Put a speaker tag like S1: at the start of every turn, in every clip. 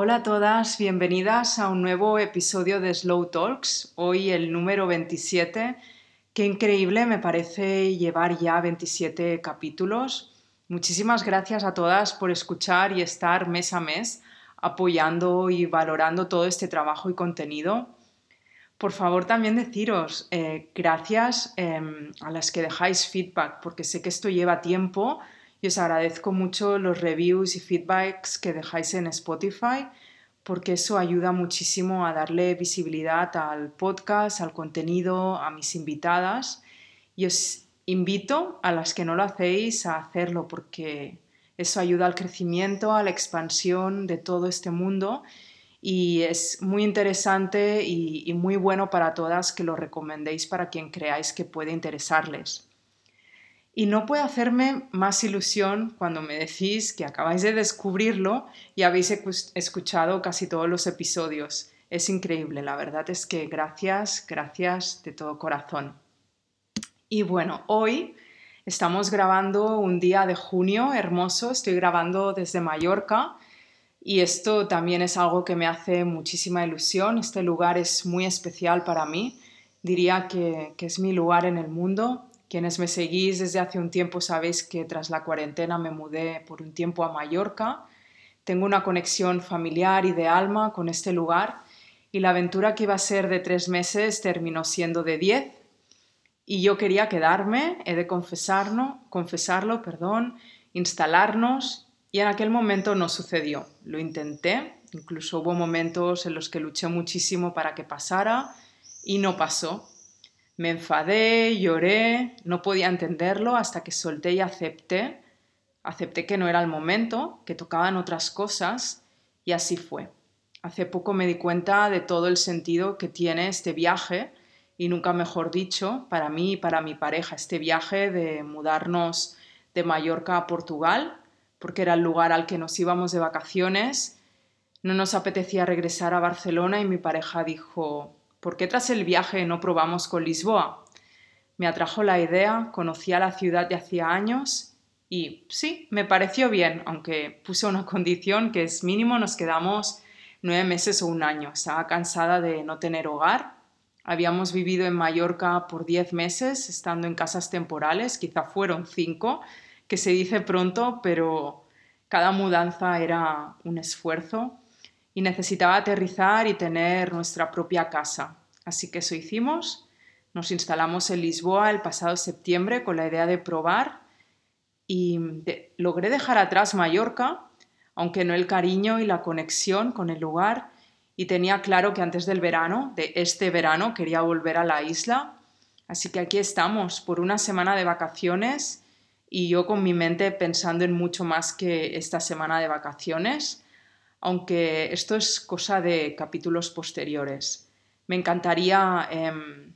S1: Hola a todas, bienvenidas a un nuevo episodio de Slow Talks, hoy el número 27. Qué increíble me parece llevar ya 27 capítulos. Muchísimas gracias a todas por escuchar y estar mes a mes apoyando y valorando todo este trabajo y contenido. Por favor, también deciros eh, gracias em, a las que dejáis feedback, porque sé que esto lleva tiempo y os agradezco mucho los reviews y feedbacks que dejáis en Spotify porque eso ayuda muchísimo a darle visibilidad al podcast, al contenido, a mis invitadas y os invito a las que no lo hacéis a hacerlo porque eso ayuda al crecimiento, a la expansión de todo este mundo y es muy interesante y, y muy bueno para todas que lo recomendéis para quien creáis que puede interesarles. Y no puede hacerme más ilusión cuando me decís que acabáis de descubrirlo y habéis escuchado casi todos los episodios. Es increíble, la verdad es que gracias, gracias de todo corazón. Y bueno, hoy estamos grabando un día de junio hermoso, estoy grabando desde Mallorca y esto también es algo que me hace muchísima ilusión. Este lugar es muy especial para mí, diría que, que es mi lugar en el mundo quienes me seguís desde hace un tiempo sabéis que tras la cuarentena me mudé por un tiempo a Mallorca. Tengo una conexión familiar y de alma con este lugar y la aventura que iba a ser de tres meses terminó siendo de diez. Y yo quería quedarme, he de confesarlo, confesarlo, perdón, instalarnos y en aquel momento no sucedió. Lo intenté, incluso hubo momentos en los que luché muchísimo para que pasara y no pasó. Me enfadé, lloré, no podía entenderlo hasta que solté y acepté. Acepté que no era el momento, que tocaban otras cosas y así fue. Hace poco me di cuenta de todo el sentido que tiene este viaje y nunca mejor dicho, para mí y para mi pareja, este viaje de mudarnos de Mallorca a Portugal, porque era el lugar al que nos íbamos de vacaciones. No nos apetecía regresar a Barcelona y mi pareja dijo, ¿Por qué tras el viaje no probamos con Lisboa? Me atrajo la idea, conocía la ciudad de hacía años y sí, me pareció bien, aunque puse una condición que es mínimo nos quedamos nueve meses o un año. Estaba cansada de no tener hogar. Habíamos vivido en Mallorca por diez meses, estando en casas temporales, quizá fueron cinco, que se dice pronto, pero cada mudanza era un esfuerzo y necesitaba aterrizar y tener nuestra propia casa. Así que eso hicimos. Nos instalamos en Lisboa el pasado septiembre con la idea de probar y logré dejar atrás Mallorca, aunque no el cariño y la conexión con el lugar, y tenía claro que antes del verano, de este verano, quería volver a la isla. Así que aquí estamos por una semana de vacaciones y yo con mi mente pensando en mucho más que esta semana de vacaciones aunque esto es cosa de capítulos posteriores. Me encantaría em,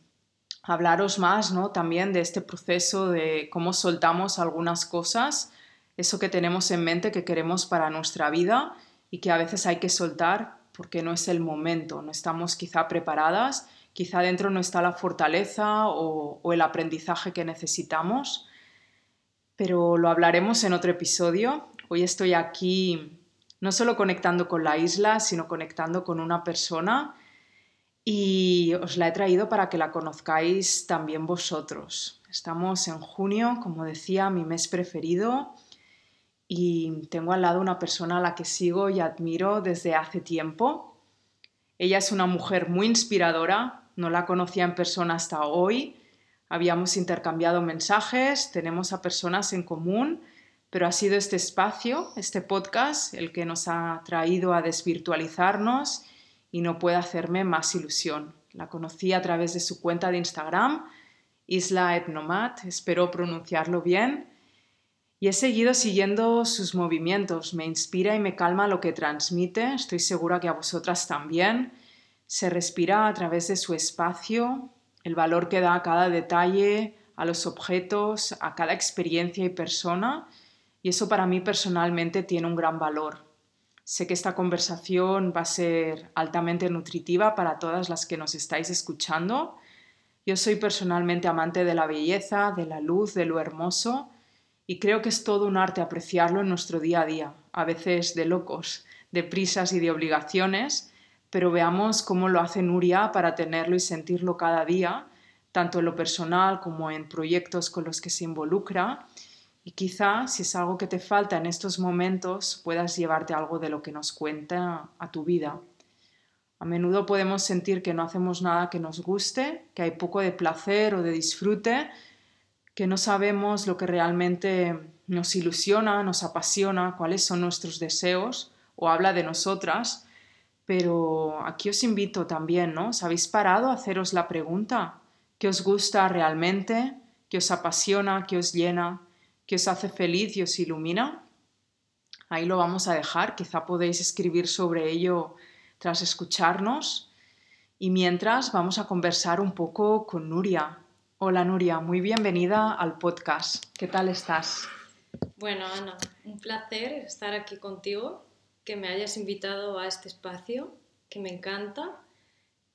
S1: hablaros más ¿no? también de este proceso de cómo soltamos algunas cosas, eso que tenemos en mente que queremos para nuestra vida y que a veces hay que soltar porque no es el momento, no estamos quizá preparadas, quizá dentro no está la fortaleza o, o el aprendizaje que necesitamos, pero lo hablaremos en otro episodio. Hoy estoy aquí no solo conectando con la isla, sino conectando con una persona. Y os la he traído para que la conozcáis también vosotros. Estamos en junio, como decía, mi mes preferido. Y tengo al lado una persona a la que sigo y admiro desde hace tiempo. Ella es una mujer muy inspiradora, no la conocía en persona hasta hoy, Habíamos intercambiado mensajes, tenemos a personas en común, pero ha sido este espacio, este podcast, el que nos ha traído a desvirtualizarnos y no puede hacerme más ilusión. La conocí a través de su cuenta de Instagram, Isla Etnomad, espero pronunciarlo bien, y he seguido siguiendo sus movimientos. Me inspira y me calma lo que transmite, estoy segura que a vosotras también. Se respira a través de su espacio, el valor que da a cada detalle, a los objetos, a cada experiencia y persona, y eso para mí personalmente tiene un gran valor. Sé que esta conversación va a ser altamente nutritiva para todas las que nos estáis escuchando. Yo soy personalmente amante de la belleza, de la luz, de lo hermoso, y creo que es todo un arte apreciarlo en nuestro día a día, a veces de locos, de prisas y de obligaciones, pero veamos cómo lo hace Nuria para tenerlo y sentirlo cada día, tanto en lo personal como en proyectos con los que se involucra. Y quizá, si es algo que te falta en estos momentos, puedas llevarte algo de lo que nos cuenta a tu vida. A menudo podemos sentir que no hacemos nada que nos guste, que hay poco de placer o de disfrute, que no sabemos lo que realmente nos ilusiona, nos apasiona, cuáles son nuestros deseos o habla de nosotras pero aquí os invito también, ¿no? ¿Os habéis parado a haceros la pregunta? ¿Qué os gusta realmente? ¿Qué os apasiona? ¿Qué os llena? ¿Qué os hace feliz y os ilumina? Ahí lo vamos a dejar. Quizá podéis escribir sobre ello tras escucharnos. Y mientras vamos a conversar un poco con Nuria. Hola Nuria, muy bienvenida al podcast. ¿Qué tal estás?
S2: Bueno, Ana, un placer estar aquí contigo que me hayas invitado a este espacio, que me encanta.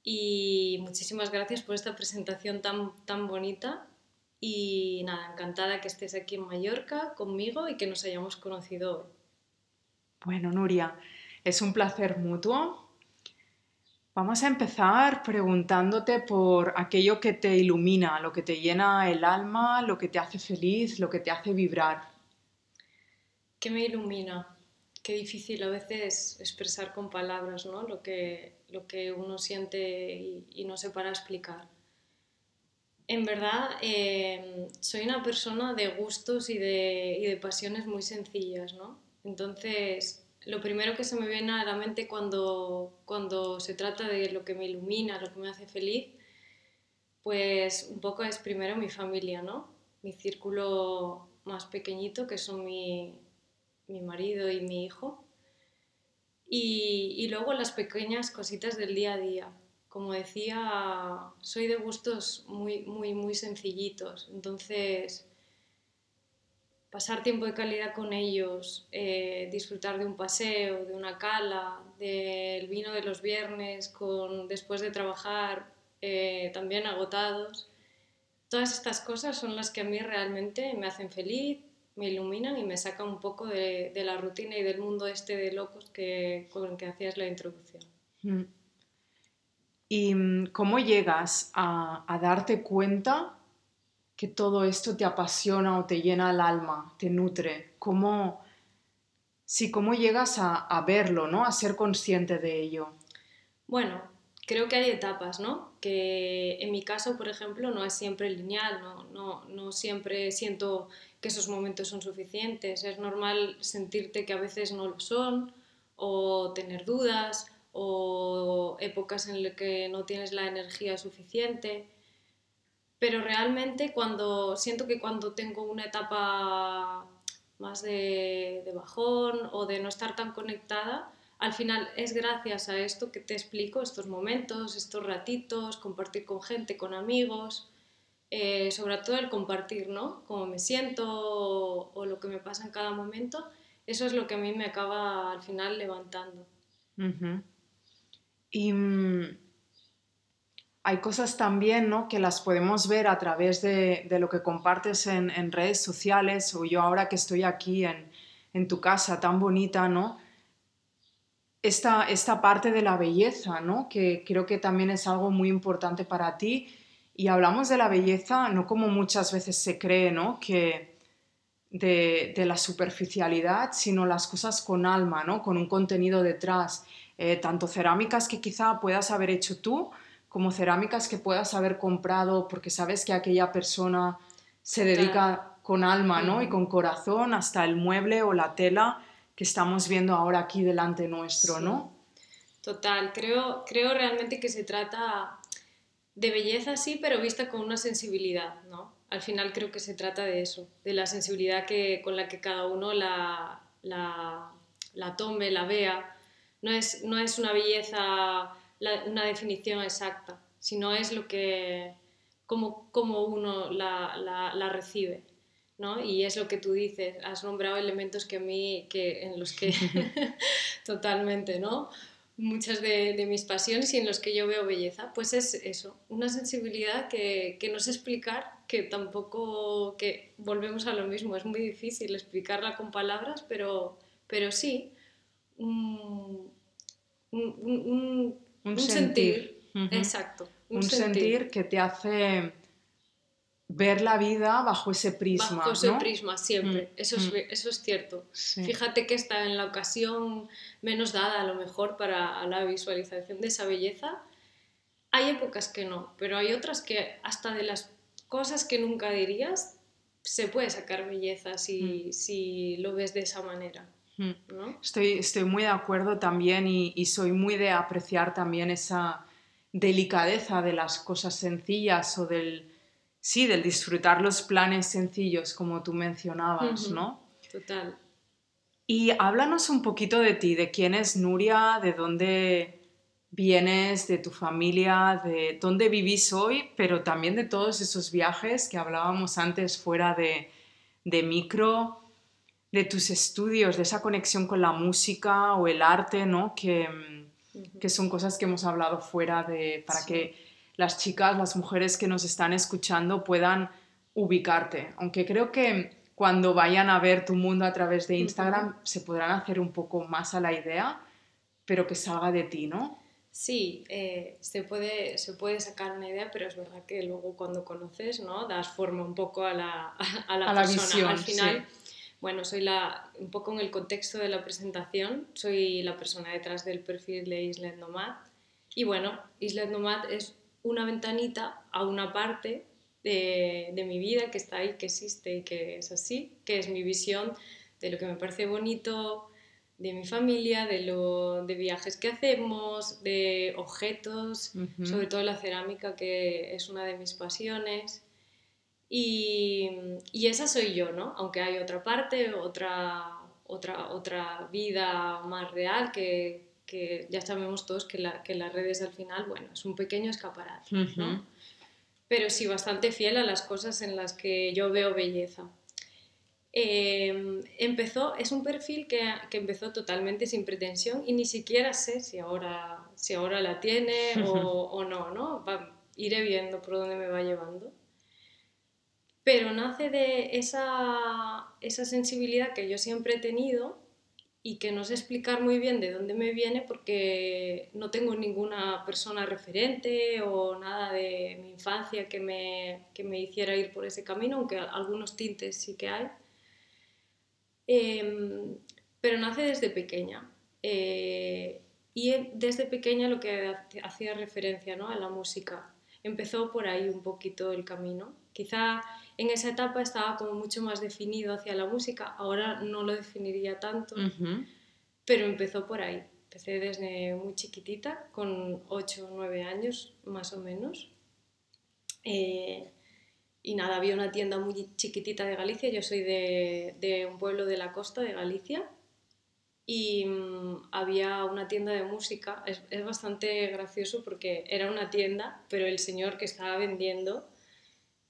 S2: Y muchísimas gracias por esta presentación tan, tan bonita. Y nada, encantada que estés aquí en Mallorca conmigo y que nos hayamos conocido hoy.
S1: Bueno, Nuria, es un placer mutuo. Vamos a empezar preguntándote por aquello que te ilumina, lo que te llena el alma, lo que te hace feliz, lo que te hace vibrar.
S2: ¿Qué me ilumina? qué difícil a veces expresar con palabras ¿no? lo, que, lo que uno siente y, no sé para explicar. En verdad, eh, soy una persona de gustos y de, y de pasiones muy sencillas, ¿no? Entonces, lo primero que se me viene a la mente cuando, cuando se trata de lo que me ilumina, lo que me hace feliz, pues un poco es primero mi familia, ¿no? Mi círculo más pequeñito, que son mi, mi marido y mi hijo. Y, luego las pequeñas cositas del día a día. Como decía, soy de gustos muy, muy, muy sencillitos. Entonces, pasar tiempo de calidad con ellos, eh, disfrutar de un paseo, de una cala, del vino de los viernes, con, después de trabajar eh, también agotados. Todas estas cosas son las que a mí realmente me hacen feliz, me iluminan y me sacan un poco de, la rutina y del mundo este de locos que, con el que hacías la introducción. Mm.
S1: ¿Y mm, cómo llegas a, darte cuenta que todo esto te apasiona o te llena el alma, te nutre? ¿Cómo, sí, cómo llegas a, a verlo, ¿no? a ser consciente de ello?
S2: Bueno, creo que hay etapas, ¿no? Que en mi caso, por ejemplo, no es siempre lineal, no, no, no siempre siento que esos momentos son suficientes. Es normal sentirte que a veces no lo son, o tener dudas, o épocas en las que no tienes la energía suficiente. Pero realmente cuando siento que cuando tengo una etapa más de, de bajón o de no estar tan conectada, al final es gracias a esto que te explico, estos momentos, estos ratitos, compartir con gente, con amigos, eh, sobre todo el compartir, ¿no? Cómo me siento o, lo que me pasa en cada momento, eso es lo que a mí me acaba al final levantando.
S1: Y mm, hay cosas también, ¿no? Que las podemos ver a través de, lo que compartes en, redes sociales o yo ahora que estoy aquí en, en tu casa tan bonita, ¿no? Esta, esta parte de la belleza, ¿no? Que creo que también es algo muy importante para ti y hablamos de la belleza no como muchas veces se cree, ¿no? Que de, la superficialidad, sino las cosas con alma, ¿no? Con un contenido detrás. Eh, tanto cerámicas que quizá puedas haber hecho tú, como cerámicas que puedas haber comprado porque sabes que aquella persona se dedica con alma, ¿no? Y con corazón hasta el mueble o la tela que estamos viendo ahora aquí delante nuestro, ¿no?
S2: Total, creo, creo realmente que se trata de belleza, sí, pero vista con una sensibilidad, ¿no? Al final creo que se trata de eso, de la sensibilidad que, con la que cada uno la, la, la tome, la vea. No es, no es una belleza, una definición exacta, sino es lo que, como, como uno la, la, la recibe. ¿no? Y es lo que tú dices, has nombrado elementos que a mí, que, en los que totalmente, ¿no? muchas de, mis pasiones y en los que yo veo belleza, pues es eso, una sensibilidad que, que no sé explicar, que tampoco, que volvemos a lo mismo, es muy difícil explicarla con palabras, pero, pero sí, un, un, un, sentir, exacto.
S1: Un, sentir que te hace ver la vida bajo ese prisma.
S2: Bajo ese prisma, siempre. Mm, eso, es, mm. eso es cierto. Fíjate que está en la ocasión menos dada a lo mejor para la visualización de esa belleza. Hay épocas que no, pero hay otras que hasta de las cosas que nunca dirías se puede sacar belleza si, mm. si lo ves de esa manera. ¿No?
S1: Estoy, estoy muy de acuerdo también y, y soy muy de apreciar también esa delicadeza de las cosas sencillas o del, sí, del disfrutar los planes sencillos, como tú mencionabas, ¿no?
S2: Total.
S1: Y háblanos un poquito de ti, de quién es Nuria, de dónde vienes, de tu familia, de dónde vivís hoy, pero también de todos esos viajes que hablábamos antes fuera de, de micro, de tus estudios, de esa conexión con la música o el arte, ¿no? Que, que son cosas que hemos hablado fuera de, para que las chicas, las mujeres que nos están escuchando puedan ubicarte. Aunque creo que cuando vayan a ver tu mundo a través de Instagram se podrán hacer un poco más a la idea, pero que salga de ti, ¿no?
S2: Sí, eh, se, puede, se puede sacar una idea, pero es verdad que luego cuando conoces, ¿no? Das forma un poco a la, a, la, persona. visión, Al final, bueno, soy la, un poco en el contexto de la presentación, soy la persona detrás del perfil de Islet Nomad. Y bueno, Islet Nomad es una ventanita a una parte de, de, mi vida que está ahí, que existe y que es así, que es mi visión de lo que me parece bonito, de mi familia, de, lo, de viajes que hacemos, de objetos, sobre todo la cerámica, que es una de mis pasiones. Y, y, esa soy yo, ¿no? Aunque hay otra parte, otra, otra, otra vida más real que, que ya sabemos todos que, la, que las redes al final, bueno, es un pequeño escaparate, ¿no? Pero sí bastante fiel a las cosas en las que yo veo belleza. Em, empezó, es un perfil que, que, empezó totalmente sin pretensión y ni siquiera sé si ahora, si ahora la tiene o, o no, ¿no? iré viendo por dónde me va llevando. Pero nace de esa, esa sensibilidad que yo siempre he tenido y que no sé explicar muy bien de dónde me viene porque no tengo ninguna persona referente o nada de mi infancia que me, que me hiciera ir por ese camino, aunque algunos tintes sí que hay. Em, pero nace desde pequeña. Eh, y desde pequeña lo que hacía referencia ¿no? a la música. Empezó por ahí un poquito el camino. Quizá en esa etapa estaba como mucho más definido hacia la música, ahora no lo definiría tanto, pero empezó por ahí. Empecé desde muy chiquitita, con 8 o 9 años más o menos. Eh, y nada, había una tienda muy chiquitita de Galicia, yo soy de, de un pueblo de la costa de Galicia, y mm, había una tienda de música, es, es, bastante gracioso porque era una tienda, pero el señor que estaba vendiendo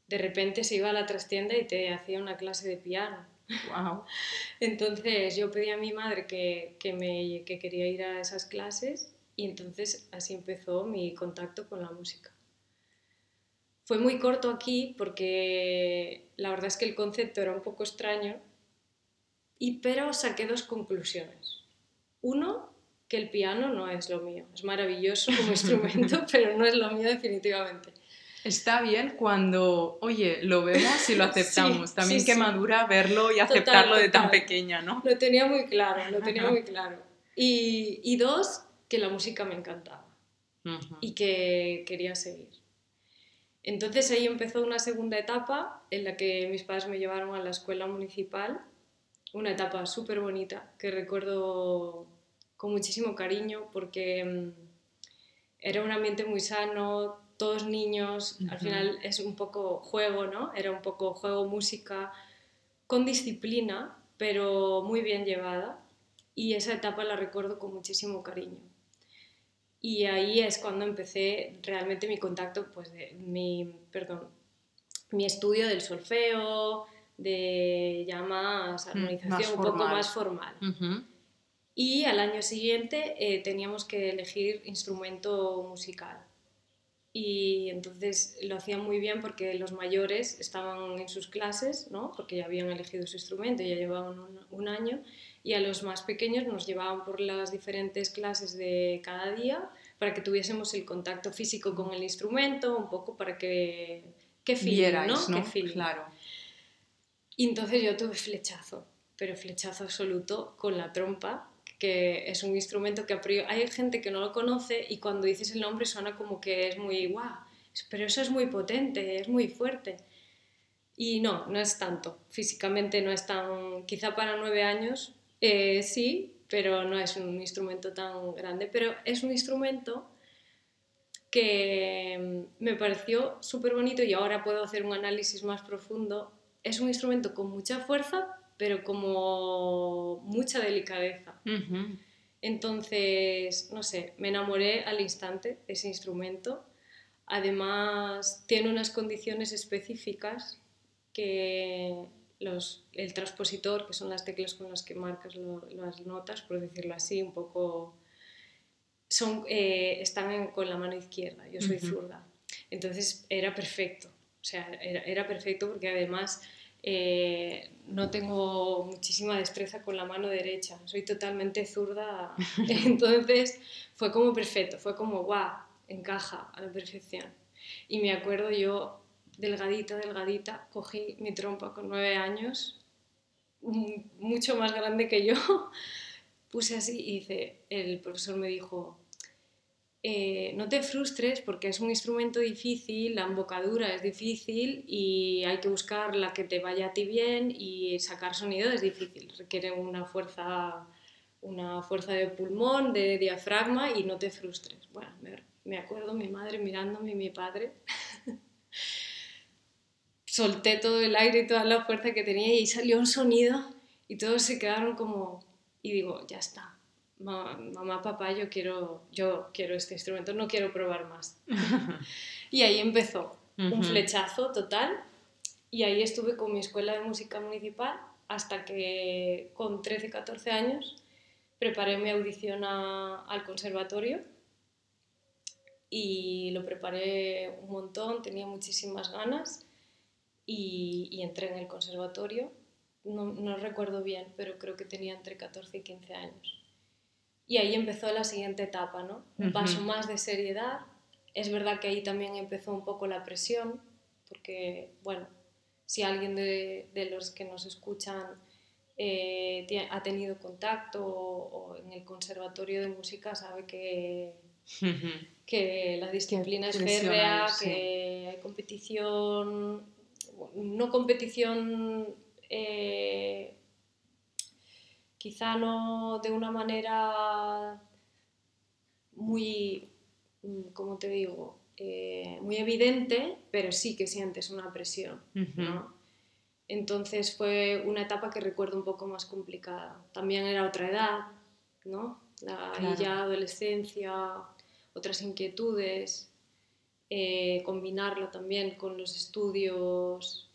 S2: de repente se iba a la trastienda y te hacía una clase de piano.
S1: Wow.
S2: entonces yo pedí a mi madre que, que, me, que quería ir a esas clases y entonces así empezó mi contacto con la música. Fue muy corto aquí porque la verdad es que el concepto era un poco extraño, y, pero saqué dos conclusiones. Uno, que el piano no es lo mío, es maravilloso como instrumento, pero no es lo mío definitivamente.
S1: Está bien cuando, oye, lo vemos y lo aceptamos. También que madura verlo y aceptarlo de tan pequeña, ¿no?
S2: Lo tenía muy claro, lo tenía muy claro. Y, y, dos, que la música me encantaba. y que quería seguir. Entonces ahí empezó una segunda etapa en la que mis padres me llevaron a la escuela municipal, una etapa súper bonita que recuerdo con muchísimo cariño porque mm, era un ambiente muy sano, todos niños, al final es un poco juego, ¿no? Era un poco juego, música, con disciplina, pero muy bien llevada. Y esa etapa la recuerdo con muchísimo cariño. Y ahí es cuando empecé realmente mi contacto, pues, de mi, perdón, mi estudio del solfeo, de ya más mm, armonización, un poco más formal. Y al año siguiente eh, teníamos que elegir instrumento musical y entonces lo hacían muy bien porque los mayores estaban en sus clases, ¿no? porque ya habían elegido su instrumento, ya llevaban un, año, y a los más pequeños nos llevaban por las diferentes clases de cada día para que tuviésemos el contacto físico con el instrumento, un poco para que... que feeling, ¿no? Claro. Y entonces yo tuve flechazo, pero flechazo absoluto con la trompa que es un instrumento que hay gente que no lo conoce y cuando dices el nombre suena como que es muy guau, pero eso es muy potente, es muy fuerte. Y no, no es tanto. Físicamente no es tan, quizá para nueve años eh, sí, pero no es un instrumento tan grande. Pero es un instrumento que me pareció súper bonito y ahora puedo hacer un análisis más profundo. Es un instrumento con mucha fuerza, pero como mucha delicadeza. Entonces, no sé, me enamoré al instante de ese instrumento. Además, tiene unas condiciones específicas que los, el transpositor, que son las teclas con las que marcas las notas, por decirlo así, un poco, son, eh, están con la mano izquierda, yo soy zurda. Entonces era perfecto, o sea, era, era perfecto porque además eh, no tengo muchísima destreza con la mano derecha, soy totalmente zurda, entonces fue como perfecto, fue como, guau, encaja a la perfección. Y me acuerdo yo, delgadita, delgadita, cogí mi trompa con nueve años, mucho más grande que yo, puse así y dice, el profesor me dijo, eh, no te frustres porque es un instrumento difícil, la embocadura es difícil y hay que buscar la que te vaya a ti bien y sacar sonido es difícil, requiere una fuerza, una fuerza de pulmón, de diafragma y no te frustres. Bueno, me, acuerdo mi madre mirándome y mi padre. Solté todo el aire y toda la fuerza que tenía y salió un sonido y todos se quedaron como... Y digo, ya está, mamá, papá, yo quiero, yo quiero este instrumento, no quiero probar más. y ahí empezó un flechazo total y ahí estuve con mi escuela de música municipal hasta que con 13, 14 años preparé mi audición al conservatorio y lo preparé un montón, tenía muchísimas ganas y, y entré en el conservatorio. No, no recuerdo bien, pero creo que tenía entre 14 y 15 años. Y ahí empezó la siguiente etapa, ¿no? Un paso más de seriedad. Es verdad que ahí también empezó un poco la presión, porque, bueno, si alguien de, de los que nos escuchan eh, ha tenido contacto o, en el conservatorio de música sabe que, que la disciplina es férrea, que hay competición, no competición eh, quizá no de una manera muy, mm, como te digo, eh, muy evidente, pero sí que sientes una presión, Entonces fue una etapa que recuerdo un poco más complicada. También era otra edad, ¿no? La ya adolescencia, otras inquietudes, eh, combinarlo también con los estudios.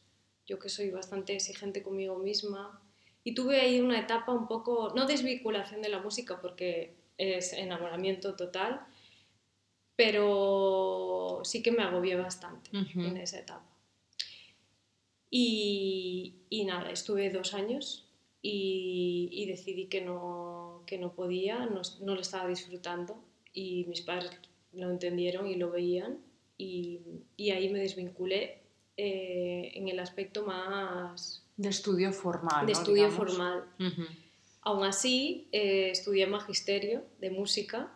S2: Yo que soy bastante exigente conmigo misma, y tuve ahí una etapa un poco, no desvinculación de la música porque es enamoramiento total, pero sí que me agobié bastante en esa etapa. Y, y, nada, estuve dos años y, y decidí que no, que no podía, no, no, lo estaba disfrutando y mis padres lo entendieron y lo veían y, y ahí me desvinculé eh, en el aspecto más
S1: de estudio formal.
S2: De estudio formal. Aún así, eh, estudié magisterio de música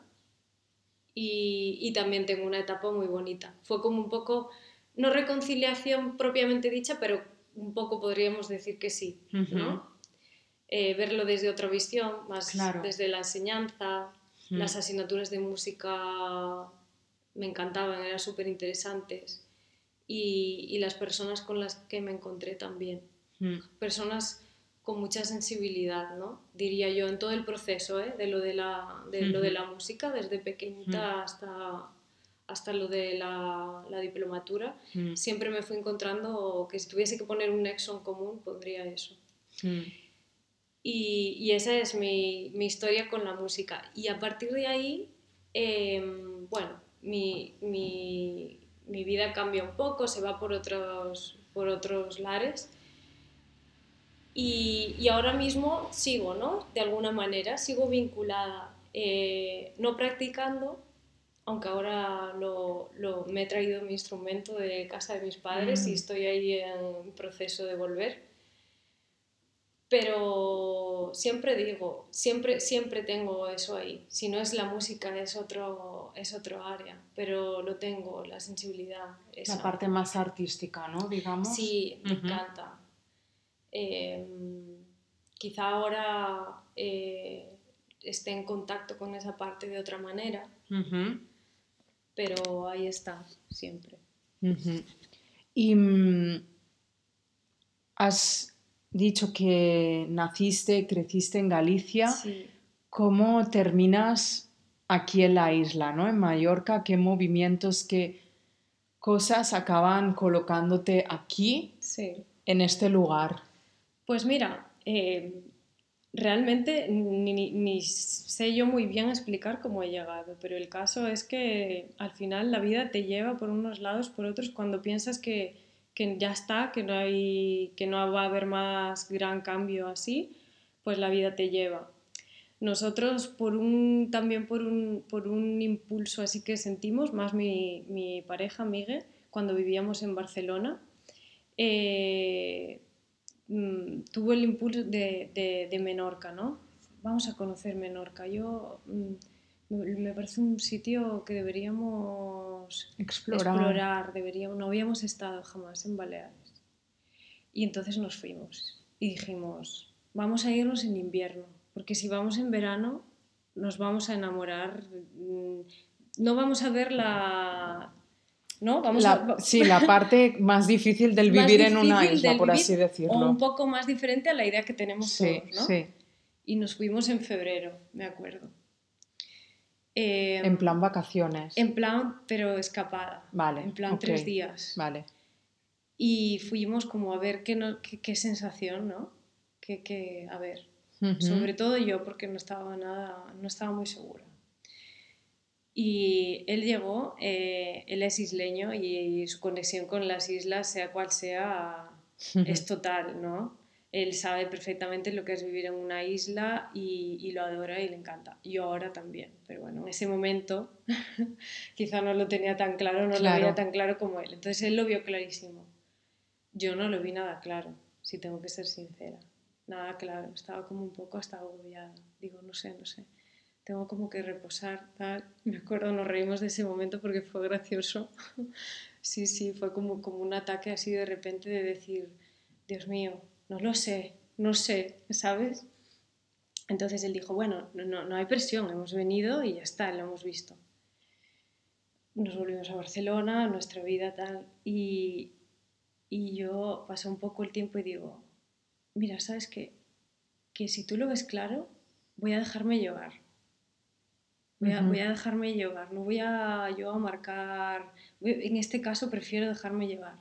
S2: y, y también tengo una etapa muy bonita. Fue como un poco, no reconciliación propiamente dicha, pero un poco podríamos decir que sí, ¿no? Eh, verlo desde otra visión, más desde la enseñanza, las asignaturas de música me encantaban, eran súper interesantes y, y, las personas con las que me encontré también. Personas con mucha sensibilidad, ¿no? Diría yo, en todo el proceso ¿eh? de, lo de, la, de lo de la música, desde pequeñita hasta, hasta lo de la, la diplomatura, siempre me fui encontrando que si tuviese que poner un nexo en común, pondría eso. Y, y, esa es mi, mi, historia con la música. Y a partir de ahí, em, bueno, mi, mi, mi, vida cambia un poco, se va por otros, por otros lares. Y, y, ahora mismo sigo, ¿no? De alguna manera, sigo vinculada, eh, no practicando, aunque ahora lo, lo, me he traído mi instrumento de casa de mis padres y mm. estoy ahí en proceso de volver. Pero siempre digo, siempre, siempre tengo eso ahí. Si no es la música, es otro, es otro área, pero lo tengo, la sensibilidad.
S1: La parte más artística, ¿no? Digamos.
S2: Sí, me encanta Em, quizá ahora eh, esté en contacto con esa parte de otra manera, pero ahí está siempre.
S1: Y mm, has dicho que naciste, creciste en Galicia. ¿Cómo terminas aquí en la isla, ¿no? en Mallorca? ¿Qué movimientos, qué cosas acaban colocándote aquí, en este lugar?
S2: Pues mira, eh, realmente ni, sé yo muy bien explicar cómo he llegado, pero el caso es que al final la vida te lleva por unos lados, por otros, cuando piensas que, ya está, que no, hay, que no va a haber más gran cambio así, pues la vida te lleva. Nosotros, por un, también por un, por un impulso así que sentimos, más mi, mi pareja Miguel, cuando vivíamos en Barcelona, eh, Mm, tuvo el impulso de, de, Menorca, ¿no? Vamos a conocer Menorca. Yo mm, me parece un sitio que deberíamos explorar. deberíamos, no habíamos estado jamás en Baleares. Y entonces nos fuimos y dijimos, vamos a irnos en invierno, porque si vamos en verano nos vamos a enamorar, mm, no vamos a ver la, ¿no?
S1: Vamos Sí, la parte más difícil del vivir en una isla, por así decirlo. O
S2: un poco más diferente a la idea que tenemos todos, ¿no? Sí. Y nos fuimos en febrero, me acuerdo.
S1: en em, plan vacaciones.
S2: En plan, pero escapada. Vale. En plan tres días. Vale. Y fuimos como a ver qué, no, qué, sensación, ¿no? Que, a ver. Sobre todo yo, porque no estaba nada, no estaba muy segura. Y él llegó, eh, él es isleño y su conexión con las islas, sea cual sea, es total, ¿no? Él sabe perfectamente lo que es vivir en una isla y, y, lo adora y le encanta. Yo ahora también, pero bueno, en ese momento quizá no lo tenía tan claro, no lo veía tan claro como él. Entonces él lo vio clarísimo. Yo no lo vi nada claro, si tengo que ser sincera. Nada claro, estaba como un poco hasta agobiada. Digo, no sé, no sé tengo como que reposar, tal. Me acuerdo, nos reímos de ese momento porque fue gracioso. sí, sí, fue como, como un ataque así de repente de decir, Dios mío, no lo sé, no sé, ¿sabes? Entonces él dijo, bueno, no, no hay presión, hemos venido y ya está, lo hemos visto. Nos volvimos a Barcelona, nuestra vida tal, y, y yo pasé un poco el tiempo y digo, mira, ¿sabes qué? Que si tú lo ves claro, voy a dejarme llevar Voy a, voy a, dejarme llevar, no voy a yo a marcar. en este caso prefiero dejarme llevar.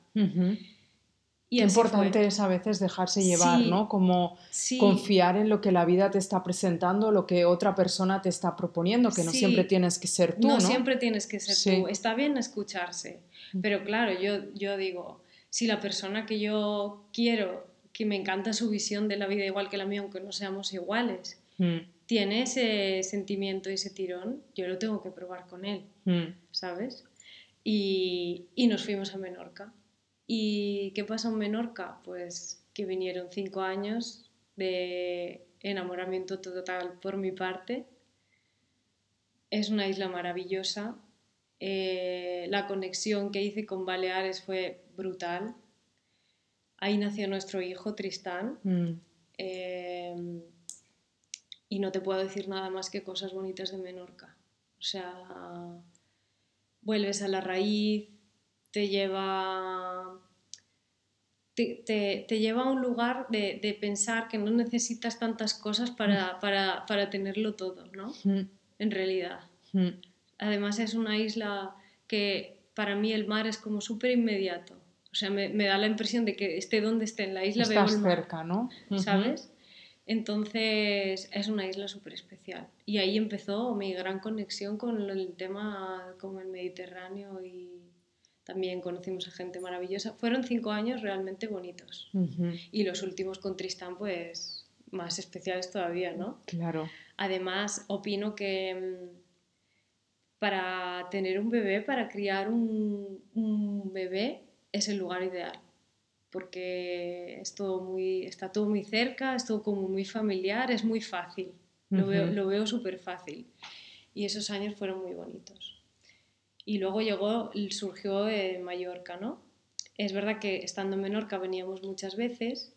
S1: Y Qué importante es a veces dejarse llevar, ¿no? Como confiar en lo que la vida te está presentando, lo que otra persona te está proponiendo, que no siempre tienes que ser tú.
S2: No, siempre tienes que ser tú. Está bien escucharse, pero claro, yo, yo digo, si la persona que yo quiero, que me encanta su visión de la vida igual que la mía, aunque no seamos iguales, mm tiene ese sentimiento y ese tirón, yo lo tengo que probar con él, mm. ¿sabes? Y, y, nos fuimos a Menorca. ¿Y qué pasó en Menorca? Pues que vinieron cinco años de enamoramiento total por mi parte. Es una isla maravillosa. Eh, la conexión que hice con Baleares fue brutal. Ahí nació nuestro hijo Tristán.
S1: Mm.
S2: Eh, y no te puedo decir nada más que cosas bonitas de Menorca. O sea, vuelves a la raíz, te lleva, te, te- te lleva a un lugar de, de pensar que no necesitas tantas cosas para, para, para tenerlo todo, ¿no?
S1: Mm.
S2: En realidad.
S1: Mm.
S2: Además es una isla que para mí el mar es como súper inmediato. O sea, me, me da la impresión de que esté donde esté en la isla veo
S1: Estás
S2: el mar.
S1: cerca, ¿no?
S2: ¿sabes? Entonces es una isla súper especial. Y ahí empezó mi gran conexión con el tema como el Mediterráneo y también conocimos a gente maravillosa. Fueron cinco años realmente bonitos. Y los últimos con Tristán, pues más especiales todavía, ¿no?
S1: Claro.
S2: Además, opino que mm, para tener un bebé, para criar un, un bebé, es el lugar ideal. Porque es todo muy, está todo muy cerca, es todo como muy familiar, es muy fácil. Lo veo,
S1: Ujú.
S2: lo veo súper fácil. Y esos años fueron muy bonitos. Y luego llegó, surgió eh, Mallorca, ¿no? Es verdad que estando en Menorca veníamos muchas veces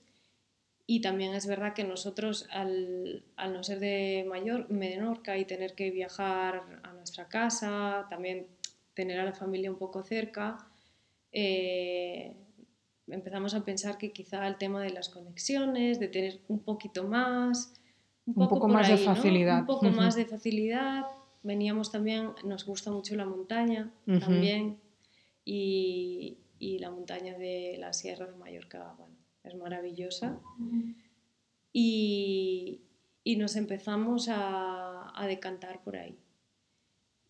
S2: y también es verdad que nosotros, al, al no ser de Mayor, Menorca y tener que viajar a nuestra casa, también tener a la familia un poco cerca, eh, empezamos a pensar que quizá el tema de las conexiones, de tener un poquito más, un
S1: Un
S2: poco,
S1: poco
S2: por
S1: más de
S2: ahí, ¿no?
S1: facilidad.
S2: Un poco
S1: Ujú.
S2: más de facilidad. Veníamos también, nos gusta mucho la montaña
S1: Ujú.
S2: también. Y, y la montaña de la Sierra de Mallorca, bueno, es maravillosa. Y, y nos empezamos a, a decantar por ahí.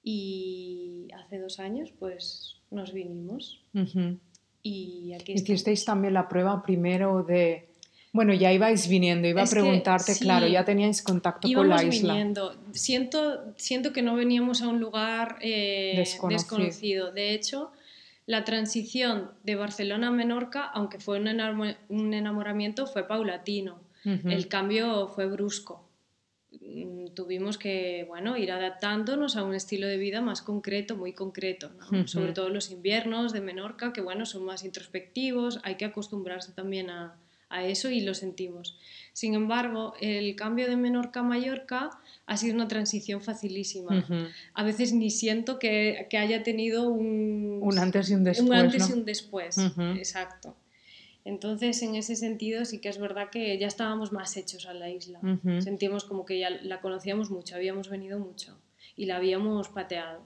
S2: Y hace dos años, pues nos vinimos.
S1: Ujú.
S2: Y aquí
S1: Hicisteis también la prueba primero de... Bueno, ya ibais viniendo, iba
S2: Es
S1: a
S2: que
S1: preguntarte,
S2: sí.
S1: claro, ya teníais contacto con la isla.
S2: viniendo. Siento, siento que no veníamos a un lugar eh,
S1: Desconocido.
S2: desconocido. De hecho, la transición de Barcelona a Menorca, aunque fue un, enamo- un enamoramiento, fue paulatino. El cambio fue brusco. Mm, Tuvimos que bueno, ir adaptándonos a un estilo de vida más concreto, muy concreto. ¿no?
S1: Ujú.
S2: Sobre todo los inviernos de Menorca, que bueno, son más introspectivos, hay que acostumbrarse también a, a eso y lo sentimos. Sin embargo, el cambio de Menorca a Mallorca ha sido una transición facilísima.
S1: Ujú.
S2: A veces ni siento que, que haya tenido un,
S1: Un antes y un después,
S2: un antes
S1: ¿no?
S2: y un después.
S1: Ujú.
S2: Exacto. Entonces, en ese sentido, sí que es verdad que ya estábamos más hechos a la isla.
S1: Ujú.
S2: Sentíamos como que ya la conocíamos mucho, habíamos venido mucho y la habíamos pateado.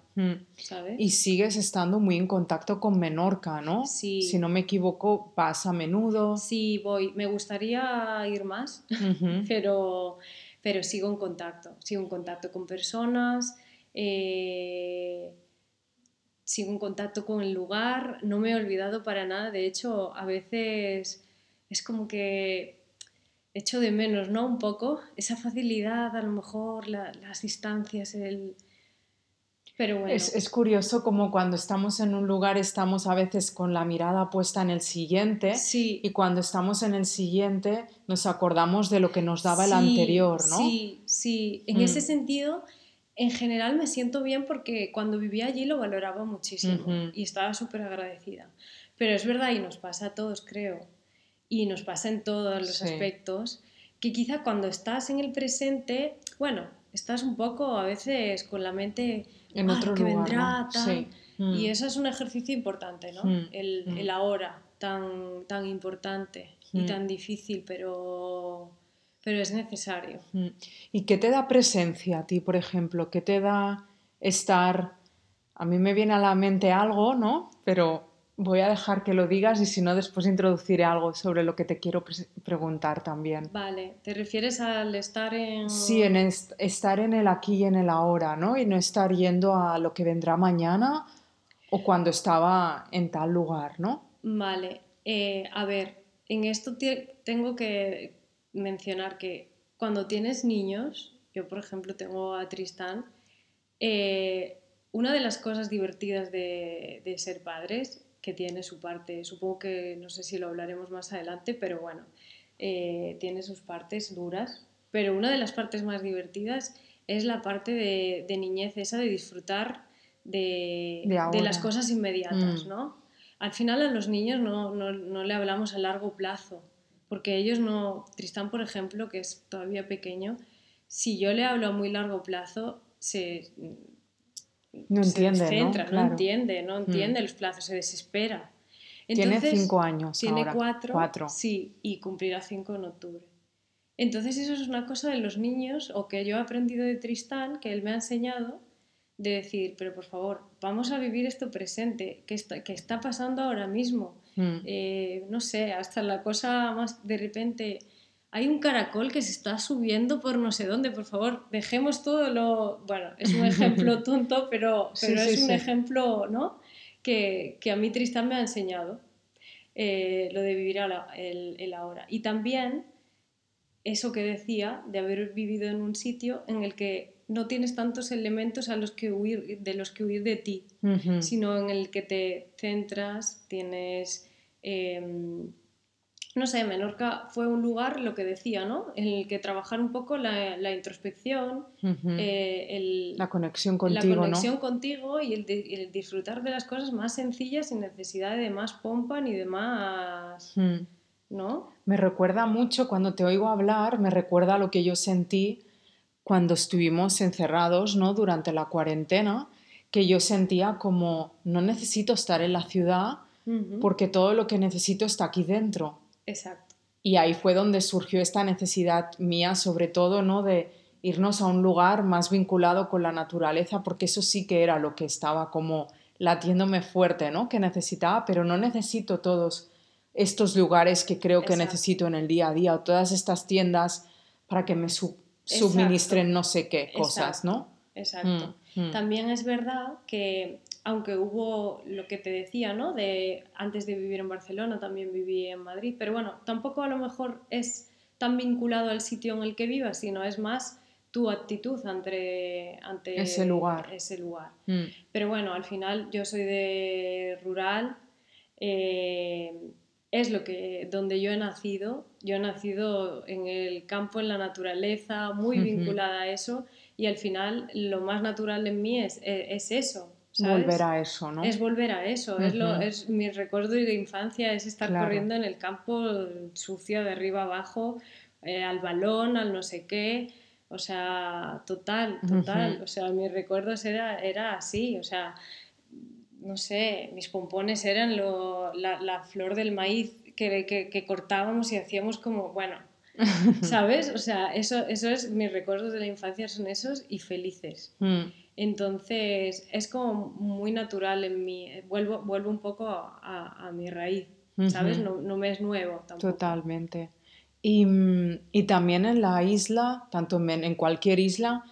S2: ¿sabes?
S1: Y sigues estando muy en contacto con Menorca, ¿no?
S2: Sí.
S1: Si no me equivoco, vas a menudo.
S2: Sí, voy. Me gustaría ir más, pero, pero sigo en contacto. Sigo en contacto con personas, eh, sigo en contacto con el lugar, no me he olvidado para nada. De hecho, a veces es como que echo de menos, ¿no? Un poco esa facilidad, a lo mejor la- las distancias, el... Pero bueno,
S1: Es, es curioso como cuando estamos en un lugar estamos a veces con la mirada puesta en el siguiente
S2: sí,
S1: y cuando estamos en el siguiente nos acordamos de lo que nos daba el anterior, ¿no?
S2: Sí, sí. En
S1: Mm.
S2: ese sentido, en general me siento bien porque cuando vivía allí lo valoraba muchísimo y estaba súper agradecida. Pero es verdad, y nos pasa a todos, creo, y nos pasa en todos los
S1: Sí.
S2: aspectos, que quizá cuando estás en el presente, bueno, estás un poco a veces con la mente
S1: En
S2: "Ah,
S1: otro
S2: lo que
S1: lugar,
S2: vendrá,
S1: ¿no?
S2: tal".
S1: Sí. Mm.
S2: Y eso es un ejercicio importante, ¿no?
S1: Mm,
S2: El,
S1: mm.
S2: el ahora, tan, tan importante y
S1: Mm.
S2: tan difícil, pero, pero es necesario.
S1: Mm. ¿Y qué te da presencia a ti, por ejemplo? ¿Qué te da estar? A mí me viene a la mente algo, ¿no? Pero voy a dejar que lo digas y si no, después introduciré algo sobre lo que te quiero preguntar también.
S2: Vale, ¿te refieres al estar en...
S1: Sí, en est- estar en el aquí y en el ahora, ¿no? Y no estar yendo a lo que vendrá mañana o cuando estaba en tal lugar, ¿no?
S2: Vale, eh, a ver, en esto tengo que mencionar que cuando tienes niños, yo por ejemplo tengo a Tristán, eh, una de las cosas divertidas de, de ser padres, que tiene su parte, supongo que no sé si lo hablaremos más adelante, pero bueno, eh, tiene sus partes duras, pero una de las partes más divertidas es la parte de, de niñez, esa de disfrutar de,
S1: De
S2: las cosas inmediatas,
S1: Mm.
S2: ¿no? Al final a los niños no, no, no le hablamos a largo plazo, porque ellos no, Tristán por ejemplo, que es todavía pequeño, si yo le hablo a muy largo plazo, se,
S1: No
S2: se
S1: entiende, ¿no?
S2: descentra,
S1: Claro.
S2: entiende, no entiende los plazos, se desespera.
S1: Tiene
S2: Entonces,
S1: cinco años
S2: Tiene
S1: ahora.
S2: cuatro,
S1: Cuatro.
S2: sí, y cumplirá cinco en octubre. Entonces eso es una cosa de los niños, o que yo he aprendido de Tristán, que él me ha enseñado, de decir, pero por favor, vamos a vivir esto presente, que está, que está pasando ahora mismo.
S1: Mm.
S2: Eh, no sé, hasta la cosa más de repente, hay un caracol que se está subiendo por no sé dónde, por favor, dejemos todo lo... Bueno, es un ejemplo tonto, pero, pero
S1: sí,
S2: es un
S1: sí.
S2: ejemplo, ¿no? Que, que a mí Tristán me ha enseñado, eh, lo de vivir la- el, el ahora. Y también eso que decía de haber vivido en un sitio en el que no tienes tantos elementos a los que huir, de los que huir de ti, sino en el que te centras, tienes... em, no sé, Menorca fue un lugar, lo que decía, ¿no? En el que trabajar un poco la, la introspección, eh, el,
S1: la conexión
S2: la
S1: contigo,
S2: conexión
S1: ¿no?
S2: contigo y el, di- el disfrutar de las cosas más sencillas sin necesidad de más pompa ni de más... ¿No?
S1: Me recuerda mucho, cuando te oigo hablar, me recuerda lo que yo sentí cuando estuvimos encerrados, ¿no? Durante la cuarentena, que yo sentía como, no necesito estar en la ciudad porque todo lo que necesito está aquí dentro.
S2: Exacto.
S1: Y ahí fue donde surgió esta necesidad mía, sobre todo, ¿no? De irnos a un lugar más vinculado con la naturaleza, porque eso sí que era lo que estaba como latiéndome fuerte, ¿no? Que necesitaba, pero no necesito todos estos lugares que creo que
S2: Exacto.
S1: necesito en el día a día, o todas estas tiendas para que me su-
S2: Exacto.
S1: suministren no sé qué cosas, ¿no?
S2: Exacto.
S1: Mm, mm.
S2: También es verdad que, aunque hubo lo que te decía, ¿no? De antes de vivir en Barcelona también viví en Madrid, pero bueno, tampoco a lo mejor es tan vinculado al sitio en el que vivas, sino es más tu actitud ante, ante
S1: Ese lugar.
S2: ese lugar.
S1: Mm.
S2: Pero bueno, al final yo soy de rural, eh, es lo que donde yo he nacido. Yo he nacido en el campo, en la naturaleza, muy
S1: Ujú.
S2: vinculada a eso, y al final lo más natural en mí es, es, es eso. ¿sabes?
S1: Volver a eso, ¿no?
S2: Es volver a eso, es, lo, es mi recuerdo de infancia, es estar
S1: Claro.
S2: corriendo en el campo sucio de arriba abajo, eh, al balón, al no sé qué, o sea, total, total,
S1: Ujú.
S2: o sea, mis recuerdos era, era así, o sea, no sé, mis pompones eran lo- la, la flor del maíz que, que- que cortábamos y hacíamos como, bueno, ¿sabes? O sea, eso, eso es, mis recuerdos de la infancia son esos y felices.
S1: Mm.
S2: Entonces es como muy natural en mí, vuelvo, vuelvo un poco a, a- a mi raíz, ¿sabes? No, no me es nuevo tampoco.
S1: Totalmente. Y, y también en la isla, tanto en, en cualquier isla,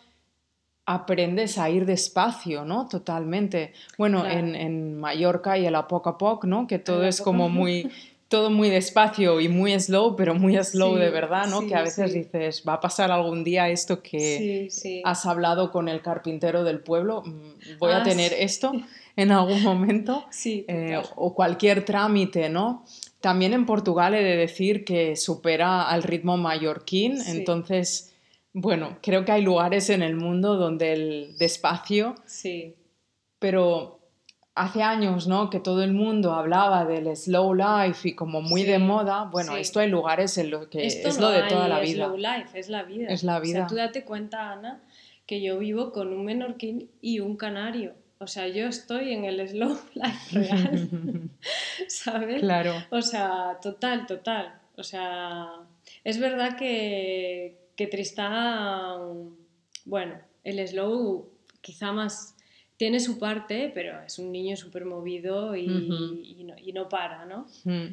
S1: aprendes a ir despacio, ¿no? Totalmente. Bueno,
S2: Claro.
S1: en, en Mallorca y el a poco a poco, ¿no? Que todo es como muy, todo muy despacio y muy slow, pero muy slow
S2: Sí,
S1: de verdad, ¿no?
S2: sí,
S1: que a veces
S2: sí.
S1: dices, va a pasar algún día esto que has hablado con el carpintero del pueblo, mm, voy a
S2: Ah,
S1: tener esto en algún momento
S2: Sí,
S1: eh, o cualquier trámite, ¿no? También en Portugal he de decir que supera al ritmo mallorquín, entonces, bueno, creo que hay lugares en el mundo donde el despacio,
S2: sí,
S1: pero hace años, ¿no? Que todo el mundo hablaba del slow life y como muy de moda, bueno,
S2: sí.
S1: esto hay lugares en los que
S2: Esto
S1: es
S2: no
S1: lo de
S2: hay
S1: toda la vida.
S2: slow life, es la vida.
S1: Es la
S2: O
S1: vida.
S2: sea, tú date cuenta, Ana, que yo vivo con un menorquín y un canario. O sea, yo estoy en el slow life real, ¿sabes?
S1: Claro.
S2: O sea, total, total. O sea, es verdad que, que Tristán, bueno, el slow quizá más tiene su parte, pero es un niño súper movido y,
S1: Ujú.
S2: y no, y no para, ¿no?
S1: Mm,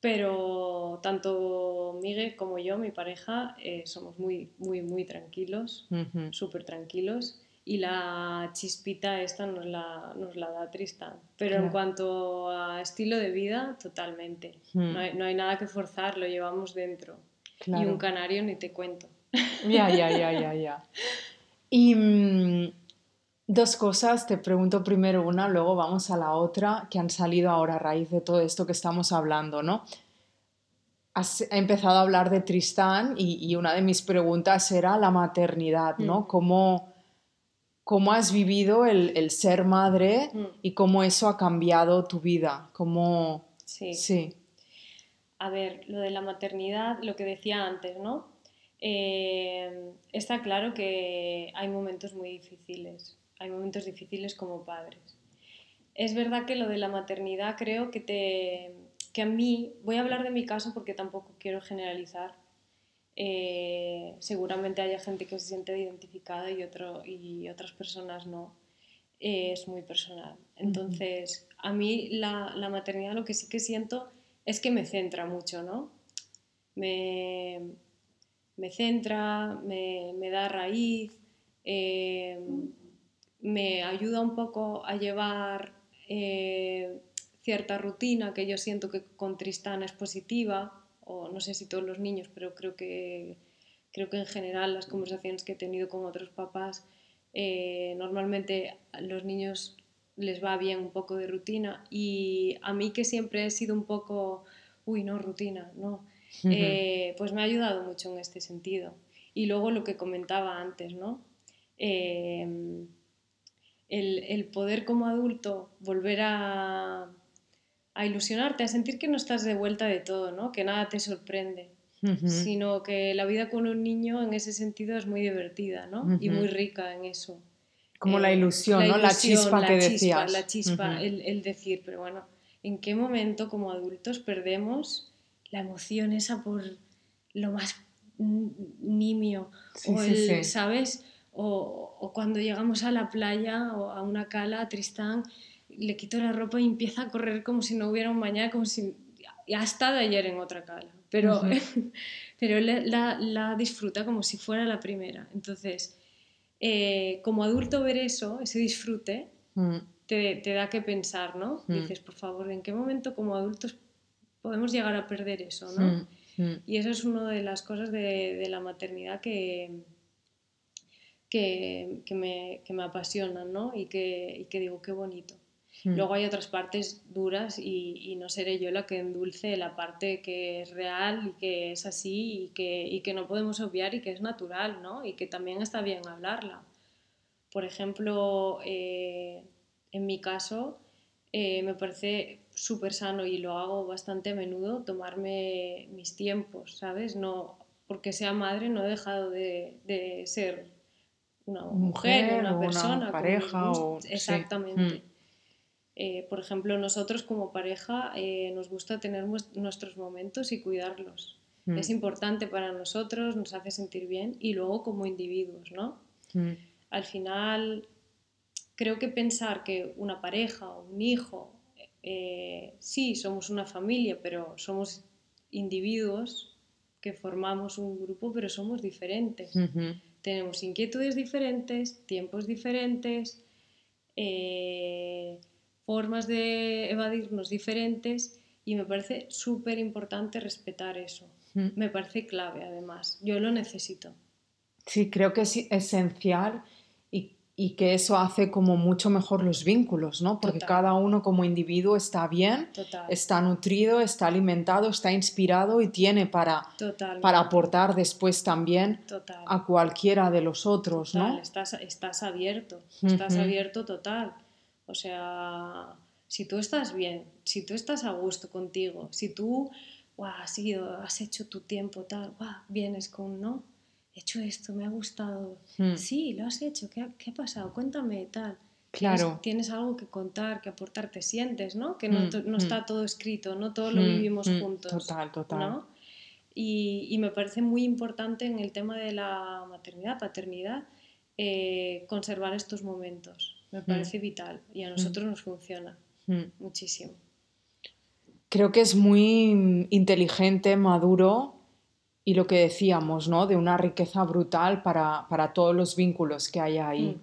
S2: Pero tanto Miguel como yo, mi pareja, eh, somos muy, muy, muy tranquilos,
S1: ujú.
S2: súper tranquilos. Y la chispita esta nos la, nos la da Tristán. Pero en cuanto a estilo de vida, totalmente.
S1: Mm.
S2: No, hay, no hay nada que forzar, lo llevamos dentro. Y
S1: Claro.
S2: un canario ni te cuento.
S1: Ya, ya, ya, ya, ya. Y mm, dos cosas, te pregunto primero una, luego vamos a la otra, que han salido ahora a raíz de todo esto que estamos hablando, ¿no? has empezado a hablar de Tristán y, una de mis preguntas era la maternidad, ¿no? Mm. ¿Cómo, ¿Cómo, has vivido el, ser madre mm. y cómo eso ha cambiado tu vida? ¿Cómo...
S2: Sí. sí. A ver, lo de la maternidad, lo que decía antes, ¿no? Eh, está claro que hay momentos muy difíciles, hay momentos difíciles como padres. Es verdad que lo de la maternidad creo que te que a mí, voy a hablar de mi caso porque tampoco quiero generalizar, eh, seguramente haya gente que se siente identificada y, otro, y otras personas no, eh, es muy personal. Entonces, a mí la, la, maternidad lo que sí que siento es que me centra mucho, ¿no? Me, me centra, me, me, da raíz, eh, me ayuda un poco a llevar cierta rutina que yo siento que con Tristana es positiva, o no sé si todos los niños, pero creo que, creo que en general las conversaciones que he tenido con otros papás, eh, normalmente a los niños les va bien un poco de rutina y a mí que siempre he sido un poco, uy, no, rutina, no, eh, pues me ha ayudado mucho en este sentido. Y luego lo que comentaba antes, ¿no? Eh, el, el, poder como adulto volver a, a ilusionarte, a sentir que no estás de vuelta de todo, ¿no? que nada te sorprende, sino que la vida con un niño en ese sentido es muy divertida ¿no? y muy rica en eso.
S1: Como la, eh, ilusión, ¿no? la chispa que decías.
S2: La chispa, el, el, decir, pero bueno, ¿en qué momento como adultos perdemos la emoción esa por lo más nimio? o el, ¿sabes? O, o, cuando llegamos a la playa o a una cala, a Tristán, le quito la ropa y empieza a correr como si no hubiera un mañana, como si ya ha estado ayer en otra cala, pero, pero la, la, disfruta como si fuera la primera. Entonces, eh, como adulto ver eso, ese disfrute, mm. te, te, da que pensar, ¿no? Mm. Dices, por favor, ¿en qué momento como adultos podemos llegar a perder eso, ¿no? Mm, y eso es una de las cosas de, de la maternidad que, que, que, me, que me apasionan, ¿no? Y que, y que digo, qué bonito. Hmm. Luego hay otras partes duras y, no seré yo la que endulce la parte que es real y que es así y que, que no podemos obviar y que es natural, ¿no? Y que también está bien hablarla. Por ejemplo, eh, en mi caso, eh, me parece súper sano y lo hago bastante a menudo tomarme mis tiempos, ¿sabes? No, porque sea madre no he dejado de, ser una mujer, una persona, una pareja o... exactamente. Hmm. Eh, por ejemplo, nosotros como pareja eh, nos gusta tener nuestros momentos y cuidarlos. Mm. Es importante para nosotros, nos hace sentir bien y luego como individuos, ¿no? Mm. Al final, creo que pensar que una pareja o un hijo, eh, sí, somos una familia, pero somos individuos que formamos un grupo, pero somos diferentes. Tenemos inquietudes diferentes, tiempos diferentes formas de evadirnos diferentes y me parece súper importante respetar eso. Mm. Me parece clave además. Yo lo necesito.
S1: Sí, creo que es esencial y, que eso hace como mucho mejor los vínculos, ¿no? Porque cada uno como individuo está bien, está nutrido, está alimentado, está inspirado y tiene para, para aportar después también a cualquiera de los otros, ¿no?
S2: Estás, estás abierto, estás abierto total. O sea, si tú estás bien, si tú estás a gusto contigo, si tú has, ido, has hecho tu tiempo tal, vienes con, ¿no? He hecho esto, me ha gustado. Hmm. Sí, lo has hecho, ¿qué ha, pasado? Cuéntame tal. Claro. Tienes, algo que contar, que aportar, te sientes, ¿no? Que no, hmm, hmm. está todo escrito, no todo lo vivimos juntos. Total, total. Y, me parece muy importante en el tema de la maternidad, paternidad, eh, conservar estos momentos. Me mm. parece vital y a mm. nosotros nos funciona mm. muchísimo.
S1: Creo que es muy inteligente, maduro y lo que decíamos, ¿no? De una riqueza brutal para, para todos los vínculos que hay ahí.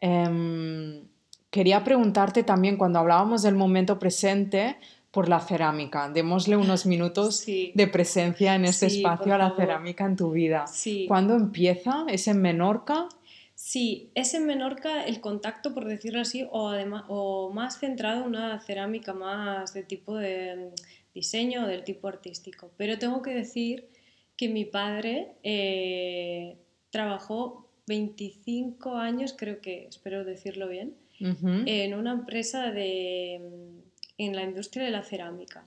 S1: Em, quería preguntarte también, cuando hablábamos del momento presente, por la cerámica. Démosle unos minutos de presencia en este espacio a la cerámica en tu vida. ¿Cuándo empieza? ¿Es en Menorca?
S2: Sí, es en Menorca el contacto, por decirlo así, o, además, o más centrado en una cerámica más de tipo de, diseño o del tipo artístico. Pero tengo que decir que mi padre eh, trabajó 25 años, creo que, espero decirlo bien, en una empresa de, en la industria de la cerámica.